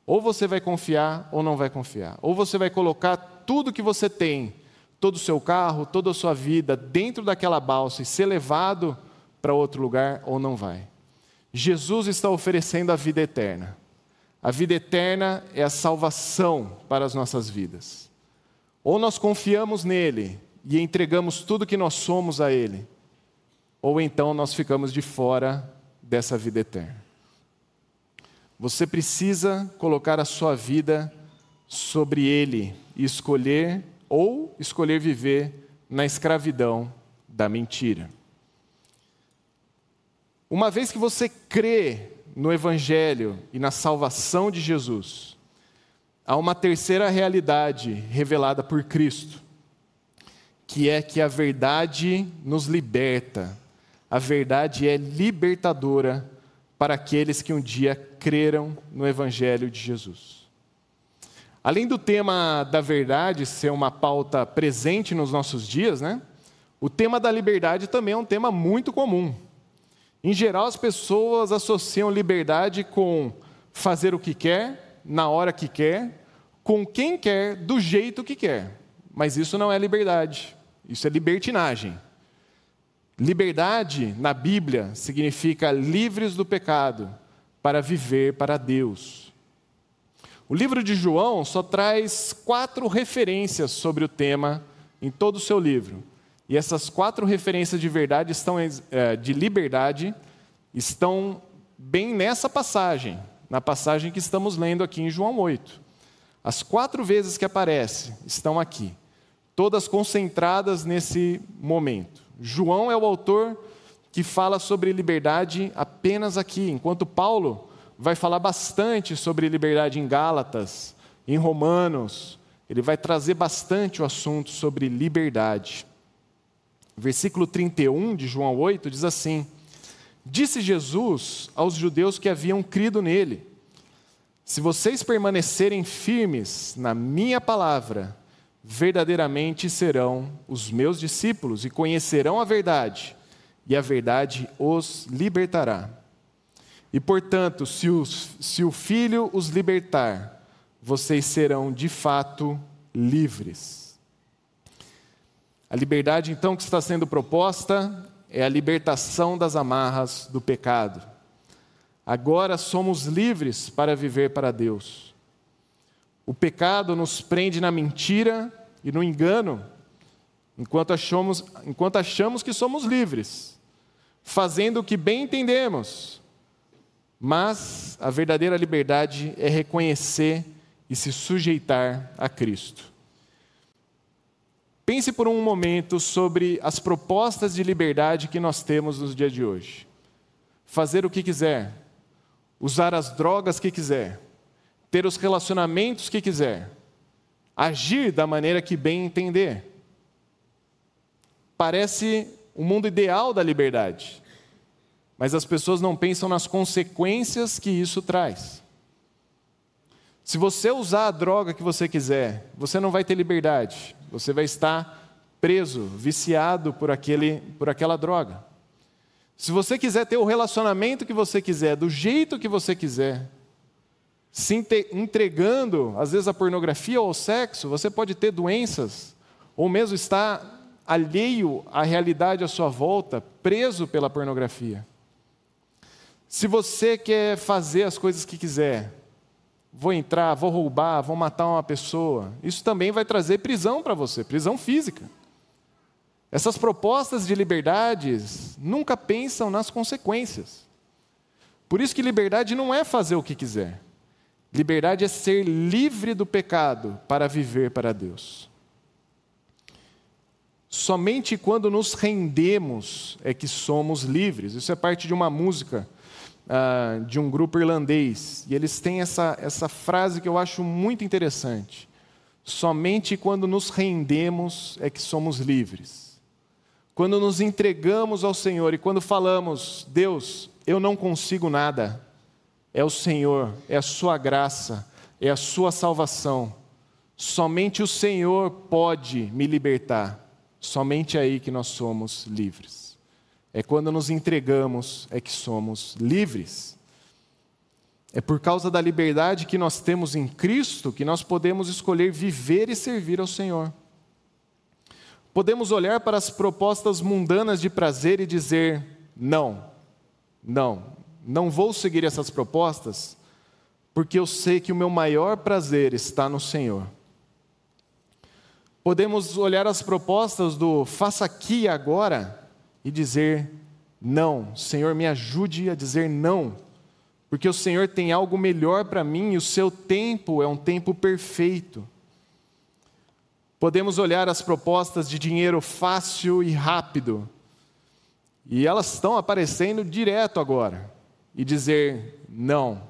Ou você vai confiar ou não vai confiar. Ou você vai colocar tudo que você tem, todo o seu carro, toda a sua vida, dentro daquela balsa e ser levado para outro lugar, ou não vai. Jesus está oferecendo a vida eterna. A vida eterna é a salvação para as nossas vidas. Ou nós confiamos nele e entregamos tudo que nós somos a ele, ou então nós ficamos de fora dessa vida eterna. Você precisa colocar a sua vida sobre ele e escolher ou escolher viver na escravidão da mentira. Uma vez que você crê no Evangelho e na salvação de Jesus, há uma terceira realidade revelada por Cristo, que é que a verdade nos liberta, a verdade é libertadora para aqueles que um dia creram no Evangelho de Jesus. Além do tema da verdade ser uma pauta presente nos nossos dias, né? O tema da liberdade também é um tema muito comum. Em geral, as pessoas associam liberdade com fazer o que quer, na hora que quer, com quem quer, do jeito que quer. Mas isso não é liberdade, isso é libertinagem. Liberdade na Bíblia significa livres do pecado para viver para Deus. O livro de João só traz quatro referências sobre o tema em todo o seu livro. E essas quatro referências de verdade estão é, de liberdade estão bem nessa passagem, na passagem que estamos lendo aqui em João 8. As quatro vezes que aparece estão aqui, todas concentradas nesse momento. João é o autor que fala sobre liberdade apenas aqui, enquanto Paulo vai falar bastante sobre liberdade em Gálatas, em Romanos, ele vai trazer bastante o assunto sobre liberdade. Versículo 31 de João 8 diz assim: Disse Jesus aos judeus que haviam crido nele: Se vocês permanecerem firmes na minha palavra, verdadeiramente serão os meus discípulos e conhecerão a verdade, e a verdade os libertará. E portanto, se, os, se o Filho os libertar, vocês serão de fato livres. A liberdade, então, que está sendo proposta é a libertação das amarras do pecado. Agora somos livres para viver para Deus. O pecado nos prende na mentira e no engano, enquanto achamos, enquanto achamos que somos livres, fazendo o que bem entendemos. Mas a verdadeira liberdade é reconhecer e se sujeitar a Cristo. Pense por um momento sobre as propostas de liberdade que nós temos nos dias de hoje. Fazer o que quiser, usar as drogas que quiser, ter os relacionamentos que quiser, agir da maneira que bem entender. Parece o um mundo ideal da liberdade, mas as pessoas não pensam nas consequências que isso traz. Se você usar a droga que você quiser, você não vai ter liberdade, você vai estar preso, viciado por, aquele, por aquela droga. Se você quiser ter o relacionamento que você quiser, do jeito que você quiser, se entregando, às vezes, a pornografia ou ao sexo, você pode ter doenças, ou mesmo estar alheio à realidade à sua volta, preso pela pornografia. Se você quer fazer as coisas que quiser, vou entrar, vou roubar, vou matar uma pessoa, isso também vai trazer prisão para você, prisão física. Essas propostas de liberdades nunca pensam nas consequências. Por isso que liberdade não é fazer o que quiser. Liberdade é ser livre do pecado para viver para Deus. Somente quando nos rendemos é que somos livres. Isso é parte de uma música uh, de um grupo irlandês. E eles têm essa, essa frase que eu acho muito interessante. Somente quando nos rendemos é que somos livres. Quando nos entregamos ao Senhor e quando falamos, Deus, eu não consigo nada, é o Senhor, é a Sua graça, é a Sua salvação. Somente o Senhor pode me libertar. Somente aí que nós somos livres. É quando nos entregamos é que somos livres. É por causa da liberdade que nós temos em Cristo que nós podemos escolher viver e servir ao Senhor. Podemos olhar para as propostas mundanas de prazer e dizer: não, não, não vou seguir essas propostas, porque eu sei que o meu maior prazer está no Senhor. Podemos olhar as propostas do faça aqui e agora e dizer não. Senhor, me ajude a dizer não, porque o Senhor tem algo melhor para mim e o seu tempo é um tempo perfeito. Podemos olhar as propostas de dinheiro fácil e rápido, e elas estão aparecendo direto agora, e dizer: não,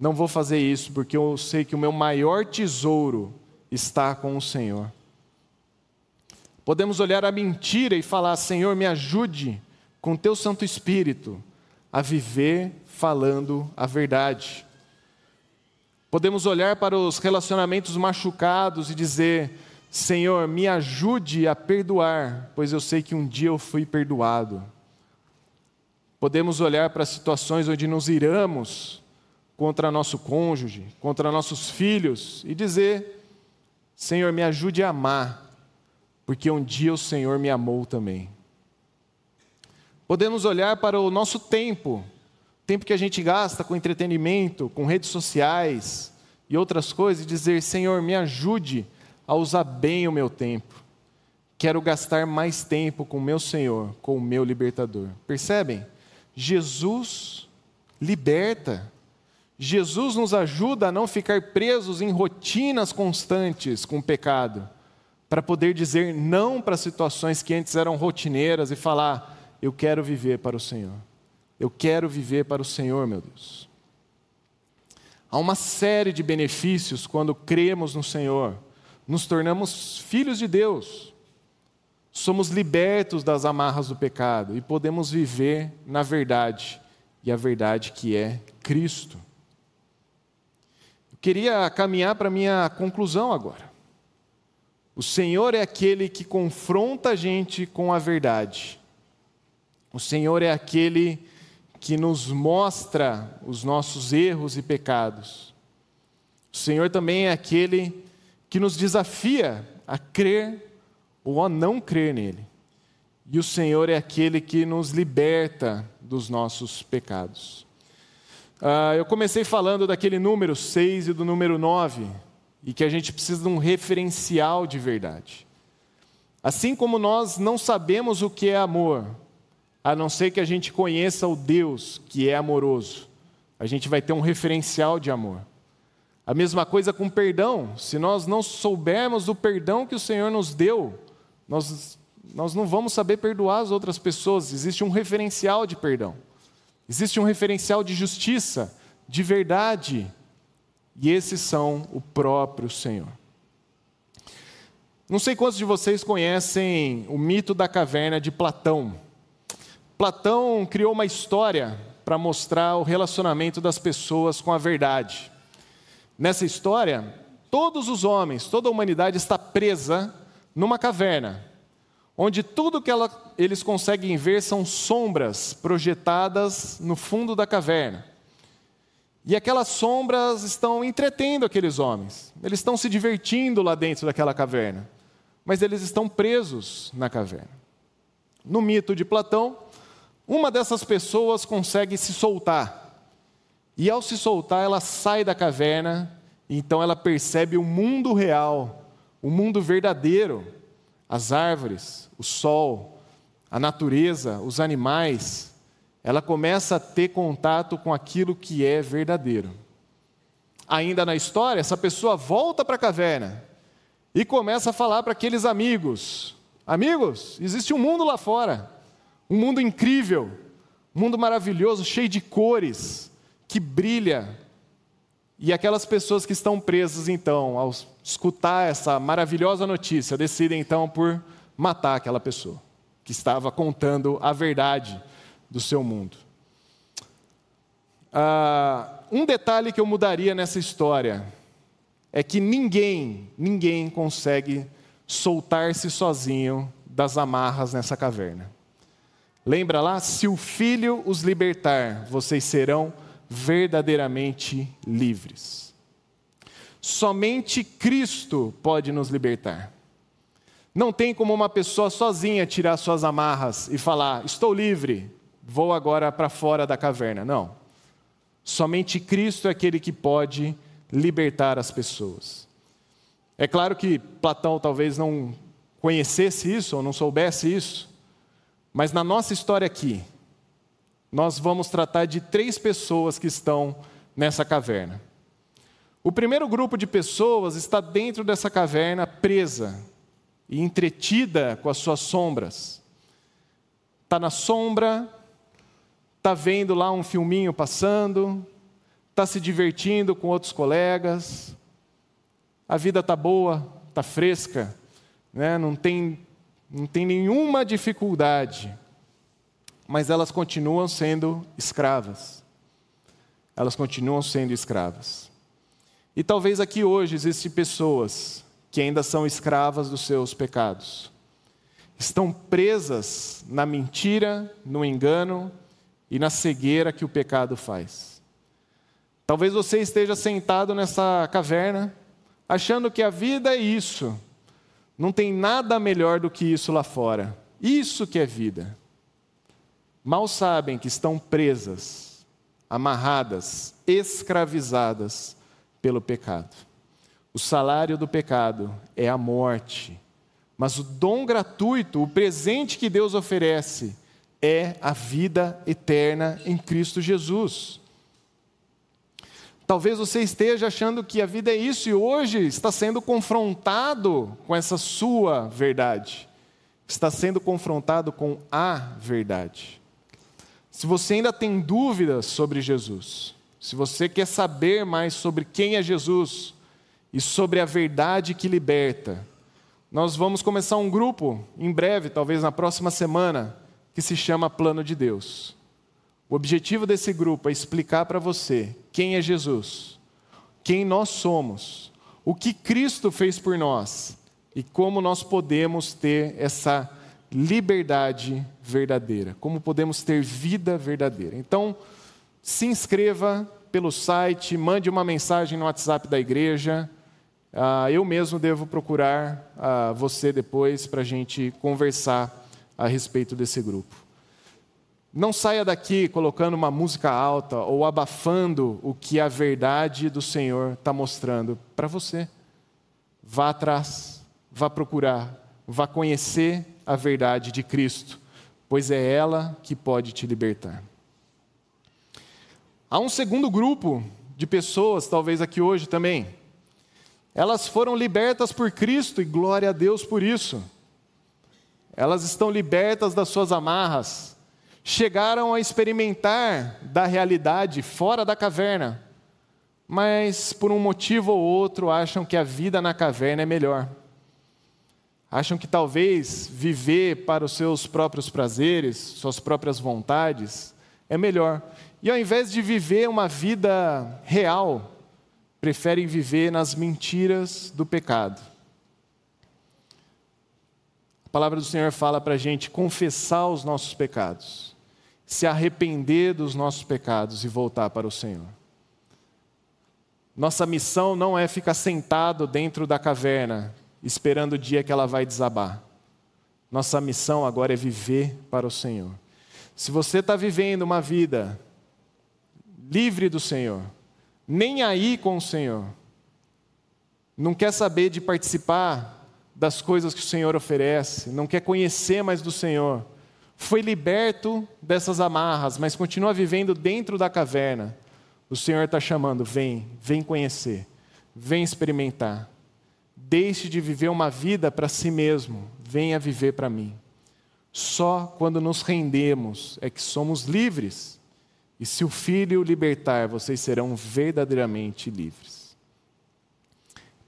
não vou fazer isso, porque eu sei que o meu maior tesouro está com o Senhor. Podemos olhar a mentira e falar: Senhor, me ajude com teu Santo Espírito a viver falando a verdade. Podemos olhar para os relacionamentos machucados e dizer: Senhor, me ajude a perdoar, pois eu sei que um dia eu fui perdoado. Podemos olhar para situações onde nos iramos contra nosso cônjuge, contra nossos filhos e dizer: Senhor, me ajude a amar porque um dia o Senhor me amou também. Podemos olhar para o nosso tempo, tempo que a gente gasta com entretenimento, com redes sociais e outras coisas, e dizer: Senhor, me ajude a usar bem o meu tempo. Quero gastar mais tempo com o meu Senhor, com o meu libertador. Percebem? Jesus liberta. Jesus nos ajuda a não ficar presos em rotinas constantes com o pecado para poder dizer não para situações que antes eram rotineiras e falar: Eu quero viver para o Senhor. Eu quero viver para o Senhor, meu Deus. Há uma série de benefícios quando cremos no Senhor. Nos tornamos filhos de Deus. Somos libertos das amarras do pecado e podemos viver na verdade, e a verdade que é Cristo. Eu queria caminhar para a minha conclusão agora. O Senhor é aquele que confronta a gente com a verdade. O Senhor é aquele que nos mostra os nossos erros e pecados. O Senhor também é aquele que nos desafia a crer ou a não crer nele. E o Senhor é aquele que nos liberta dos nossos pecados. Uh, eu comecei falando daquele número 6 e do número 9 e que a gente precisa de um referencial de verdade. Assim como nós não sabemos o que é amor, a não ser que a gente conheça o Deus que é amoroso, a gente vai ter um referencial de amor. A mesma coisa com perdão, se nós não soubermos do perdão que o Senhor nos deu, nós, nós não vamos saber perdoar as outras pessoas. Existe um referencial de perdão, existe um referencial de justiça, de verdade, e esses são o próprio Senhor. Não sei quantos de vocês conhecem o mito da caverna de Platão. Platão criou uma história para mostrar o relacionamento das pessoas com a verdade. Nessa história, todos os homens, toda a humanidade está presa numa caverna, onde tudo que ela, eles conseguem ver são sombras projetadas no fundo da caverna. E aquelas sombras estão entretendo aqueles homens. Eles estão se divertindo lá dentro daquela caverna. mas eles estão presos na caverna. No mito de Platão, uma dessas pessoas consegue se soltar. E ao se soltar, ela sai da caverna, e então ela percebe o mundo real, o mundo verdadeiro, as árvores, o sol, a natureza, os animais. Ela começa a ter contato com aquilo que é verdadeiro. Ainda na história, essa pessoa volta para a caverna e começa a falar para aqueles amigos: Amigos, existe um mundo lá fora, um mundo incrível, um mundo maravilhoso, cheio de cores, que brilha. E aquelas pessoas que estão presas, então, ao escutar essa maravilhosa notícia, decidem então por matar aquela pessoa que estava contando a verdade do seu mundo. Ah, um detalhe que eu mudaria nessa história é que ninguém, ninguém consegue soltar-se sozinho das amarras nessa caverna. Lembra lá? Se o Filho os libertar, vocês serão verdadeiramente livres. Somente Cristo pode nos libertar. Não tem como uma pessoa sozinha tirar suas amarras e falar: estou livre, vou agora para fora da caverna. Não. Somente Cristo é aquele que pode libertar as pessoas. É claro que Platão talvez não conhecesse isso ou não soubesse isso, mas na nossa história aqui, nós vamos tratar de três pessoas que estão nessa caverna. O primeiro grupo de pessoas está dentro dessa caverna presa e entretida com as suas sombras. Está na sombra, está vendo lá um filminho passando, está se divertindo com outros colegas, a vida está boa, está fresca, né? não, tem, não tem nenhuma dificuldade, mas elas continuam sendo escravas. Elas continuam sendo escravas. E talvez aqui hoje existem pessoas que ainda são escravas dos seus pecados. Estão presas na mentira, no engano, e na cegueira que o pecado faz. Talvez você esteja sentado nessa caverna, achando que a vida é isso. Não tem nada melhor do que isso lá fora. Isso que é vida. Mal sabem que estão presas, amarradas, escravizadas pelo pecado. O salário do pecado é a morte, mas o dom gratuito, o presente que Deus oferece, é a vida eterna em Cristo Jesus. Talvez você esteja achando que a vida é isso e hoje está sendo confrontado com essa sua verdade. Está sendo confrontado com a verdade. Se você ainda tem dúvidas sobre Jesus, se você quer saber mais sobre quem é Jesus e sobre a verdade que liberta, nós vamos começar um grupo em breve, talvez na próxima semana, que se chama Plano de Deus. O objetivo desse grupo é explicar para você quem é Jesus, quem nós somos, o que Cristo fez por nós e como nós podemos ter essa liberdade verdadeira, como podemos ter vida verdadeira. Então, se inscreva pelo site, mande uma mensagem no WhatsApp da igreja. Ah, eu mesmo devo procurar ah, você depois para a gente conversar a respeito desse grupo. Não saia daqui colocando uma música alta ou abafando o que a verdade do Senhor está mostrando para você. Vá atrás, vá procurar, vá conhecer a verdade de Cristo, pois é ela que pode te libertar. Há um segundo grupo de pessoas, talvez aqui hoje também. Elas foram libertas por Cristo e glória a Deus por isso elas estão libertas das suas amarras, chegaram a experimentar da realidade fora da caverna, mas por um motivo ou outro acham que a vida na caverna é melhor. Acham que talvez viver para os seus próprios prazeres, suas próprias vontades, é melhor. E ao invés de viver uma vida real, preferem viver nas mentiras do pecado. A palavra do Senhor fala para a gente confessar os nossos pecados, se arrepender dos nossos pecados e voltar para o Senhor. Nossa missão não é ficar sentado dentro da caverna, esperando o dia que ela vai desabar. Nossa missão agora é viver para o Senhor. Se você está vivendo uma vida livre do Senhor, nem aí com o Senhor, não quer saber de participar das coisas que o Senhor oferece, não quer conhecer mais do Senhor, foi liberto dessas amarras, mas continua vivendo dentro da caverna. O Senhor está chamando: vem, vem conhecer, vem experimentar. Deixe de viver uma vida para si mesmo, venha viver para mim. Só quando nos rendemos é que somos livres. E se o Filho o libertar, vocês serão verdadeiramente livres.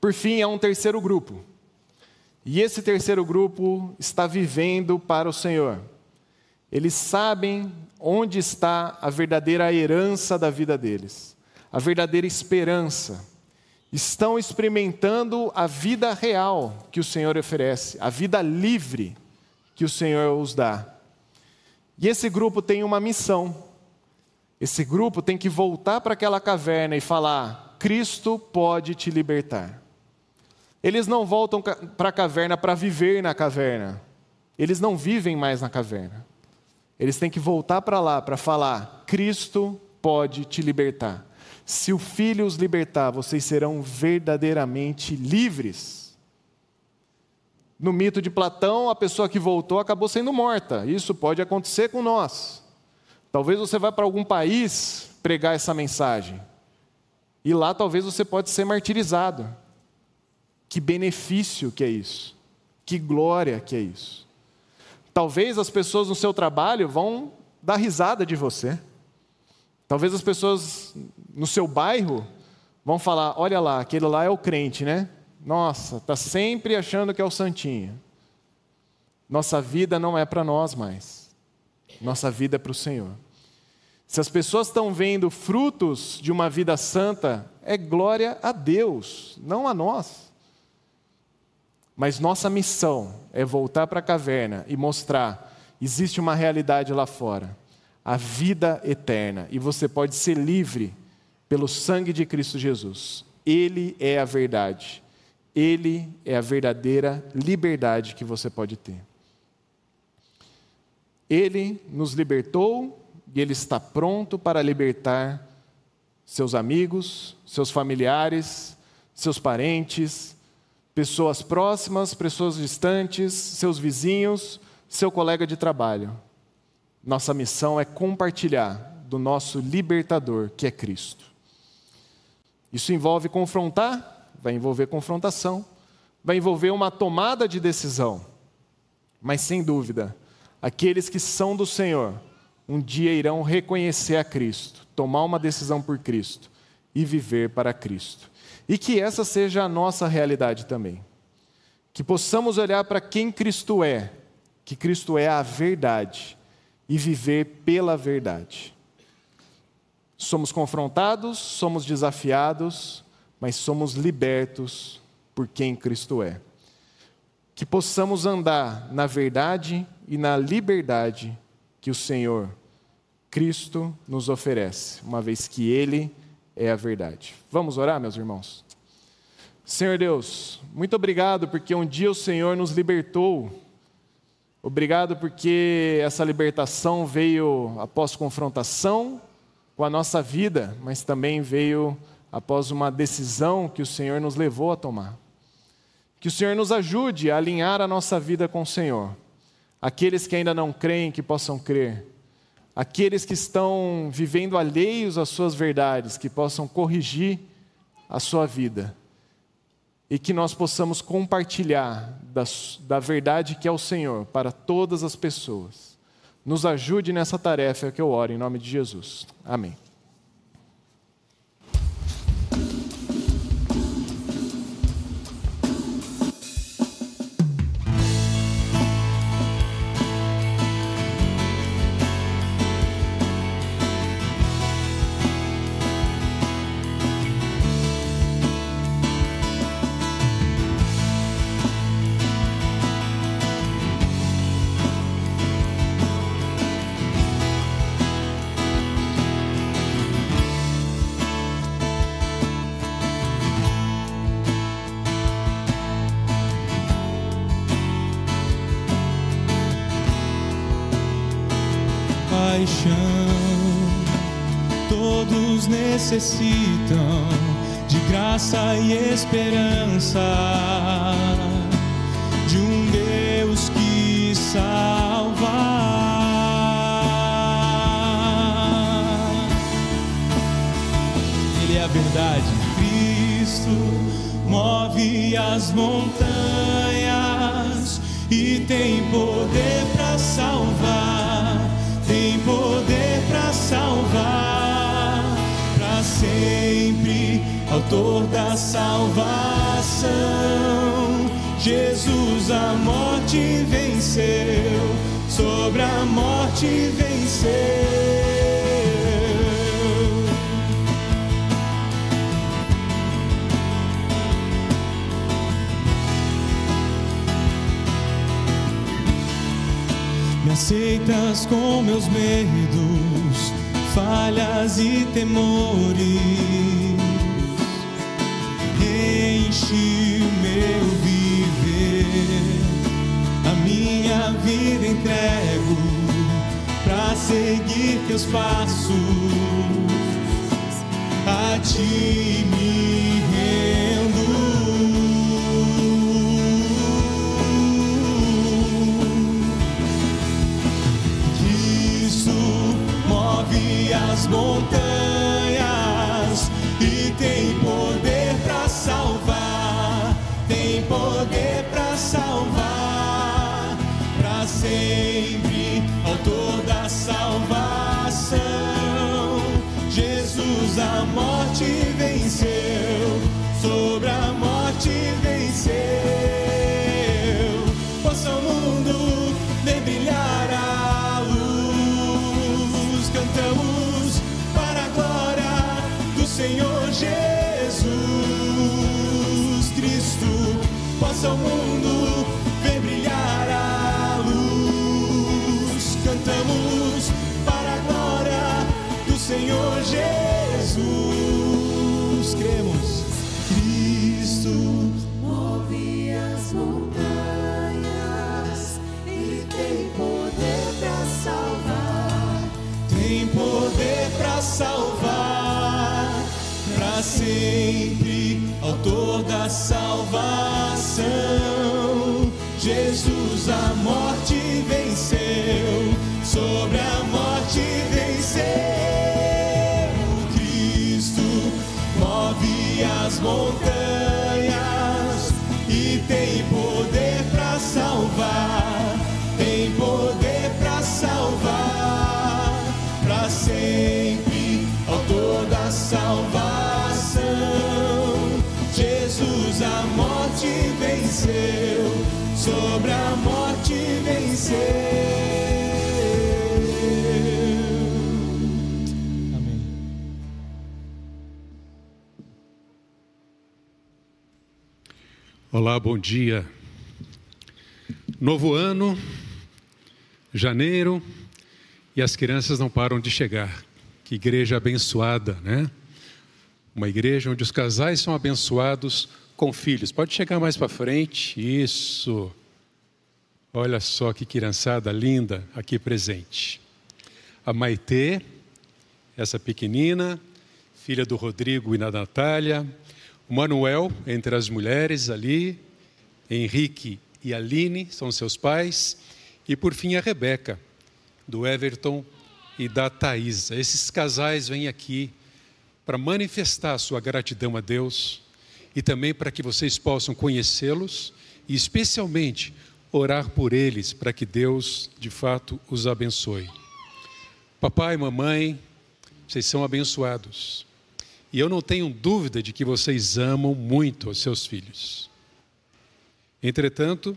Por fim, há um terceiro grupo. E esse terceiro grupo está vivendo para o Senhor. Eles sabem onde está a verdadeira herança da vida deles, a verdadeira esperança. Estão experimentando a vida real que o Senhor oferece, a vida livre que o Senhor os dá. E esse grupo tem uma missão. Esse grupo tem que voltar para aquela caverna e falar: Cristo pode te libertar. Eles não voltam para a caverna para viver na caverna. Eles não vivem mais na caverna. Eles têm que voltar para lá para falar: Cristo pode te libertar. Se o Filho os libertar, vocês serão verdadeiramente livres. No mito de Platão, a pessoa que voltou acabou sendo morta. Isso pode acontecer com nós. Talvez você vá para algum país pregar essa mensagem. E lá talvez você pode ser martirizado. Que benefício que é isso. Que glória que é isso. Talvez as pessoas no seu trabalho vão dar risada de você. Talvez as pessoas no seu bairro vão falar: olha lá, aquele lá é o crente, né? Nossa, está sempre achando que é o santinho. Nossa vida não é para nós mais. Nossa vida é para o Senhor. Se as pessoas estão vendo frutos de uma vida santa, é glória a Deus, não a nós. Mas nossa missão é voltar para a caverna e mostrar: existe uma realidade lá fora, a vida eterna, e você pode ser livre pelo sangue de Cristo Jesus. Ele é a verdade. Ele é a verdadeira liberdade que você pode ter. Ele nos libertou e ele está pronto para libertar seus amigos, seus familiares, seus parentes, pessoas próximas, pessoas distantes, seus vizinhos, seu colega de trabalho. Nossa missão é compartilhar do nosso libertador, que é Cristo. Isso envolve confrontar, vai envolver confrontação, vai envolver uma tomada de decisão. Mas sem dúvida, aqueles que são do Senhor, um dia irão reconhecer a Cristo, tomar uma decisão por Cristo e viver para Cristo. E que essa seja a nossa realidade também. Que possamos olhar para quem Cristo é, que Cristo é a verdade, e viver pela verdade. Somos confrontados, somos desafiados, mas somos libertos por quem Cristo é. Que possamos andar na verdade e na liberdade que o Senhor, Cristo, nos oferece, uma vez que Ele é a verdade. Vamos orar, meus irmãos? Senhor Deus, muito obrigado porque um dia o Senhor nos libertou. Obrigado porque essa libertação veio após confrontação com a nossa vida, mas também veio após uma decisão que o Senhor nos levou a tomar. Que o Senhor nos ajude a alinhar a nossa vida com o Senhor. Aqueles que ainda não creem, que possam crer aqueles que estão vivendo alheios às suas verdades, que possam corrigir a sua vida e que nós possamos compartilhar da, da verdade que é o Senhor para todas as pessoas. Nos ajude nessa tarefa que eu oro em nome de Jesus. Amém. Necessitam de graça e esperança de um Deus que salva. Ele é a verdade, Cristo move as montanhas e tem poder para salvar, tem poder para salvar sempre, autor da salvação. Jesus a morte venceu, sobre a morte venceu. Aceitas com meus medos, falhas e temores. Enche meu viver, a minha vida entrego para seguir teus passos. A ti me as montanhas e tem poder para salvar, tem poder para salvar para sempre, Possa o mundo ver brilhar a luz. Cantamos para a glória do Senhor Jesus. Cremos. Cristo Move as montanhas e tem poder para salvar. tem poder para salvar para sempre, autor da Jesus a morte venceu, sobre a morte venceu. Cristo move as montanhas sobre a morte venceu. Amém. Olá, bom dia. Novo ano, janeiro, e as crianças não param de chegar. Que igreja abençoada, né? Uma igreja onde os casais são abençoados com filhos. Pode chegar mais para frente. Isso. Olha só que criançada linda aqui presente. A Maitê, essa pequenina, filha do Rodrigo e da Natália. O Manuel, entre as mulheres ali. Henrique e Aline são seus pais. E por fim a Rebeca, do Everton e da Thaisa. Esses casais vêm aqui para manifestar sua gratidão a Deus e também para que vocês possam conhecê-los e, especialmente, orar por eles para que Deus, de fato, os abençoe. Papai, mamãe, vocês são abençoados. E eu não tenho dúvida de que vocês amam muito os seus filhos. Entretanto,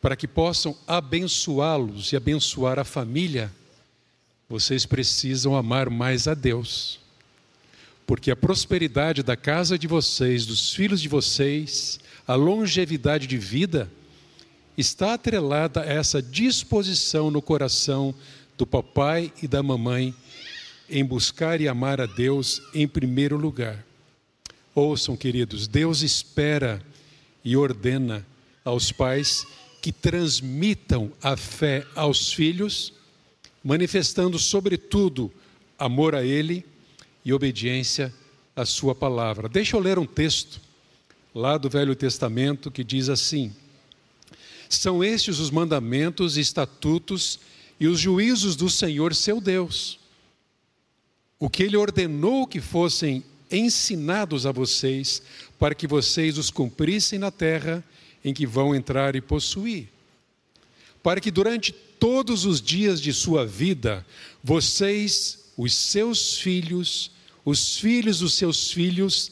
para que possam abençoá-los e abençoar a família, vocês precisam amar mais a Deus. Porque a prosperidade da casa de vocês, dos filhos de vocês, a longevidade de vida, está atrelada a essa disposição no coração do papai e da mamãe em buscar e amar a Deus em primeiro lugar. Ouçam, queridos, Deus espera e ordena aos pais que transmitam a fé aos filhos manifestando, sobretudo, amor a Ele e obediência à Sua palavra. Deixa eu ler um texto lá do Velho Testamento que diz assim: São estes os mandamentos e estatutos e os juízos do Senhor seu Deus, o que Ele ordenou que fossem ensinados a vocês, para que vocês os cumprissem na terra em que vão entrar e possuir, para que durante todos os dias de sua vida, vocês, os seus filhos, os filhos dos seus filhos,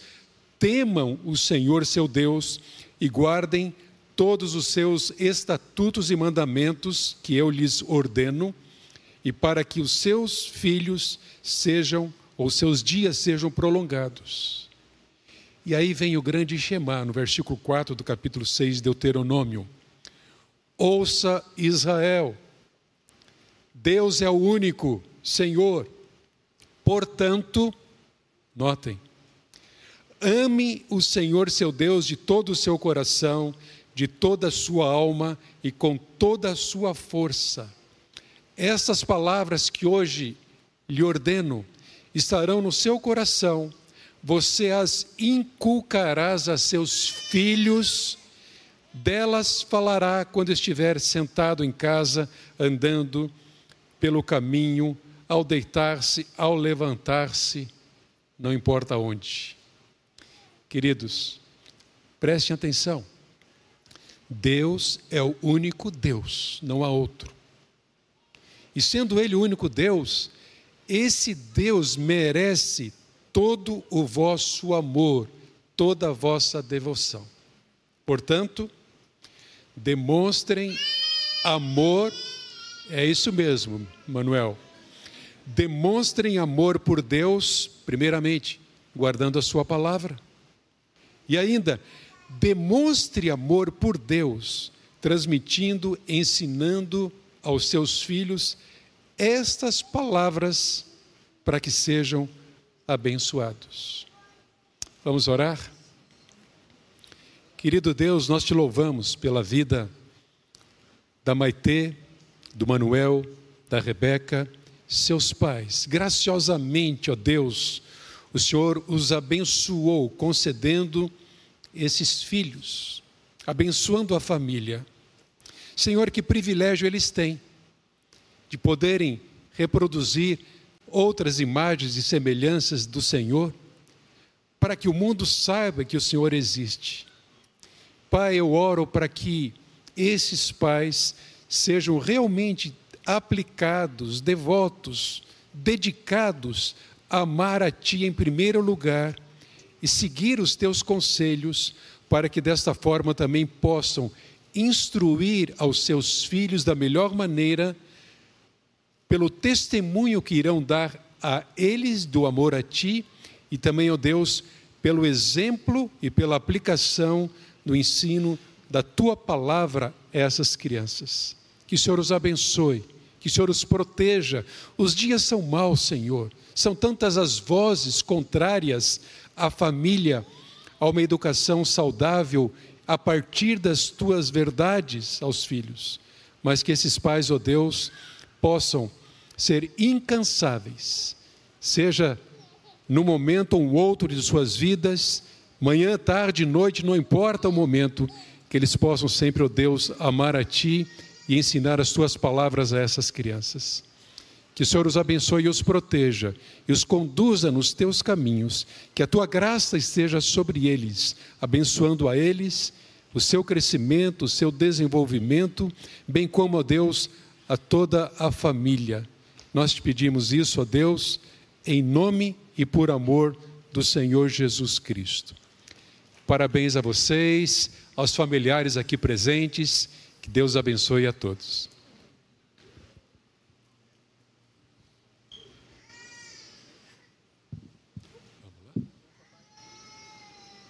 temam o Senhor seu Deus e guardem todos os seus estatutos e mandamentos que eu lhes ordeno, e para que os seus filhos sejam, ou seus dias sejam prolongados. E aí vem o grande Shema, no versículo 4 do capítulo 6 de Deuteronômio. Ouça Israel, Deus é o único Senhor. Portanto, notem, ame o Senhor seu Deus de todo o seu coração, de toda a sua alma e com toda a sua força. Essas palavras que hoje lhe ordeno estarão no seu coração, você as inculcarás a seus filhos, delas falará quando estiver sentado em casa, andando, pelo caminho, ao deitar-se, ao levantar-se, não importa onde. Queridos, prestem atenção. Deus é o único Deus, não há outro. E sendo Ele o único Deus, esse Deus merece todo o vosso amor, toda a vossa devoção. Portanto, demonstrem amor é isso mesmo, Manuel. Demonstrem amor por Deus, primeiramente, guardando a sua palavra. E ainda, demonstre amor por Deus, transmitindo, ensinando aos seus filhos estas palavras para que sejam abençoados. Vamos orar? Querido Deus, nós te louvamos pela vida da Maitê, do Manuel, da Rebeca, seus pais. Graciosamente, ó Deus, o Senhor os abençoou, concedendo esses filhos, abençoando a família. Senhor, que privilégio eles têm de poderem reproduzir outras imagens e semelhanças do Senhor, para que o mundo saiba que o Senhor existe. Pai, eu oro para que esses pais sejam realmente aplicados, devotos, dedicados a amar a Ti em primeiro lugar e seguir os Teus conselhos, para que desta forma também possam instruir aos seus filhos da melhor maneira, pelo testemunho que irão dar a eles do amor a Ti e também, ó Deus, pelo exemplo e pela aplicação do ensino da Tua palavra a essas crianças. Que o Senhor os abençoe, que o Senhor os proteja. Os dias são maus, Senhor. São tantas as vozes contrárias à família, a uma educação saudável a partir das tuas verdades aos filhos. Mas que esses pais, ó oh Deus, possam ser incansáveis, seja no momento ou outro de suas vidas, manhã, tarde, noite, não importa o momento, que eles possam sempre, ó oh Deus, amar a Ti e ensinar as tuas palavras a essas crianças. Que o Senhor os abençoe e os proteja e os conduza nos teus caminhos, que a tua graça esteja sobre eles, abençoando a eles o seu crescimento, o seu desenvolvimento, bem como, ó Deus, a toda a família. Nós te pedimos isso, ó Deus, em nome e por amor do Senhor Jesus Cristo. Parabéns a vocês, aos familiares aqui presentes que Deus abençoe a todos.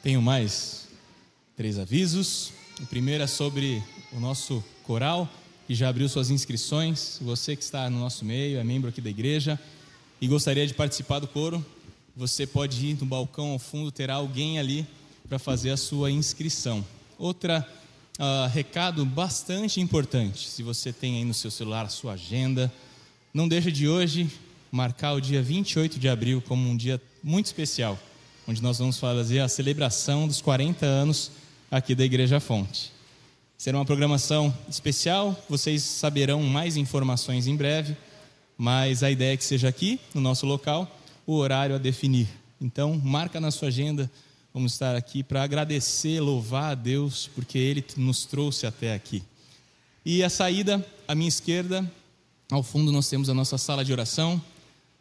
Tenho mais três avisos. O primeiro é sobre o nosso coral, que já abriu suas inscrições. Você que está no nosso meio, é membro aqui da igreja e gostaria de participar do coro, você pode ir no balcão ao fundo, terá alguém ali para fazer a sua inscrição. Outra uh, recado bastante importante. Se você tem aí no seu celular a sua agenda, não deixa de hoje marcar o dia 28 de abril como um dia muito especial, onde nós vamos fazer a celebração dos 40 anos aqui da Igreja Fonte. Será uma programação especial, vocês saberão mais informações em breve, mas a ideia é que seja aqui, no nosso local, o horário a definir. Então, marca na sua agenda, vamos estar aqui para agradecer, louvar a Deus, porque Ele nos trouxe até aqui. E a saída, à minha esquerda, ao fundo, nós temos a nossa sala de oração.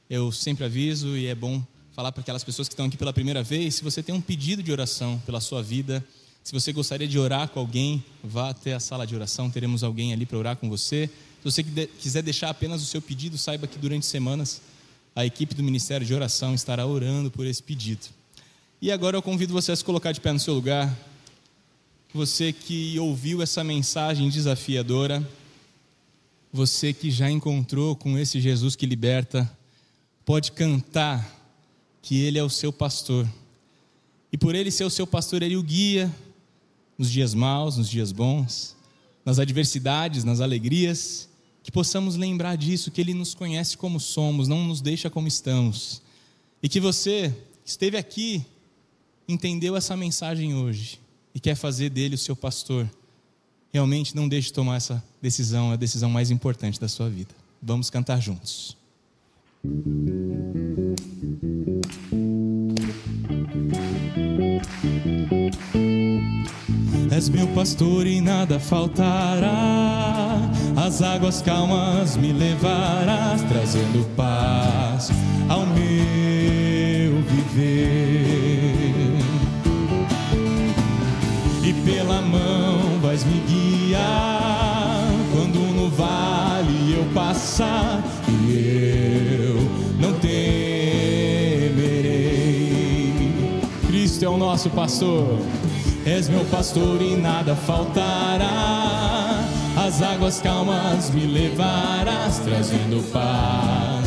Eu sempre aviso e é bom falar para aquelas pessoas que estão aqui pela primeira vez: se você tem um pedido de oração pela sua vida, se você gostaria de orar com alguém, vá até a sala de oração, teremos alguém ali para orar com você. Se você quiser deixar apenas o seu pedido, saiba que durante semanas a equipe do Ministério de Oração estará orando por esse pedido. E agora eu convido você a se colocar de pé no seu lugar. Você que ouviu essa mensagem desafiadora, você que já encontrou com esse Jesus que liberta, pode cantar que Ele é o seu pastor. E por Ele ser o seu pastor, Ele o guia nos dias maus, nos dias bons, nas adversidades, nas alegrias, que possamos lembrar disso, que Ele nos conhece como somos, não nos deixa como estamos. E que você esteve aqui, entendeu essa mensagem hoje e quer fazer dele o seu pastor realmente não deixe de tomar essa decisão, é a decisão mais importante da sua vida. Vamos cantar juntos. És meu pastor e nada faltará. As águas calmas me levarás, trazendo paz ao meu viver. Pela mão vais me guiar quando no vale eu passar e eu não temerei. Cristo é o nosso pastor. És meu pastor e nada faltará. As águas calmas me levarás, trazendo paz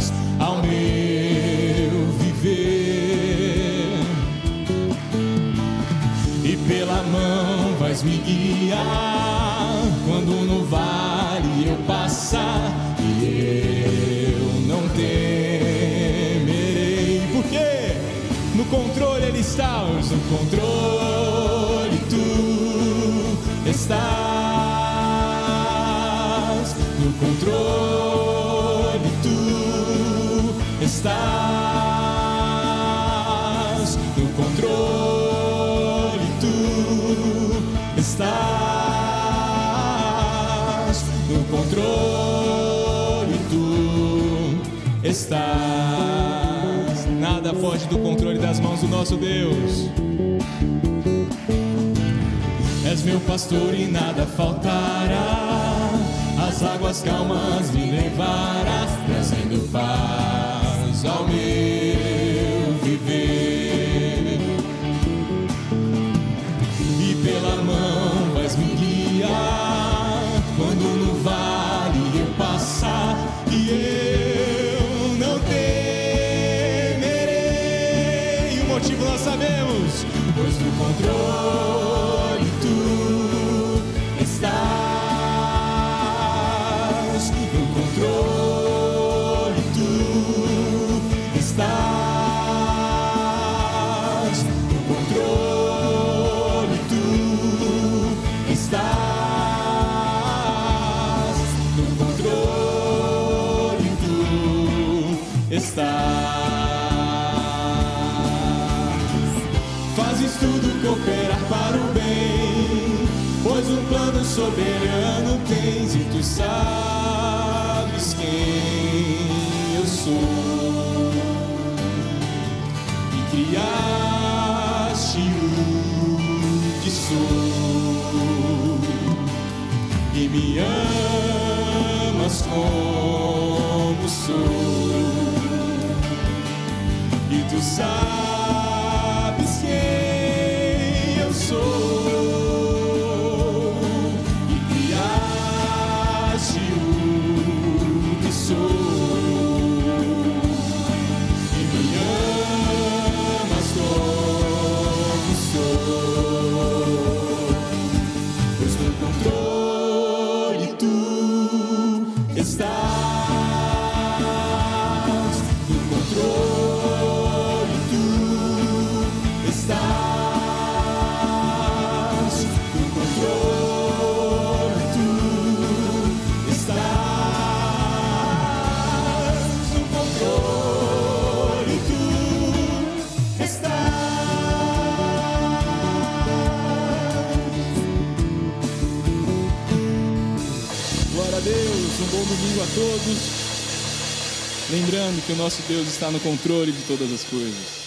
vais me guiar quando no vale eu passar e eu não temerei. Por quê? No controle ele está, no controle tu estás. No controle estás. Nada foge do controle das mãos do nosso Deus. És meu pastor e nada faltará. As águas calmas me levarás, trazendo paz ao meu tudo cooperar para o bem, pois um plano soberano tens e tu sabes quem eu sou. E criaste o que sou e me amas como sou. E tu sabes a todos. Lembrando que o nosso Deus está no controle de todas as coisas.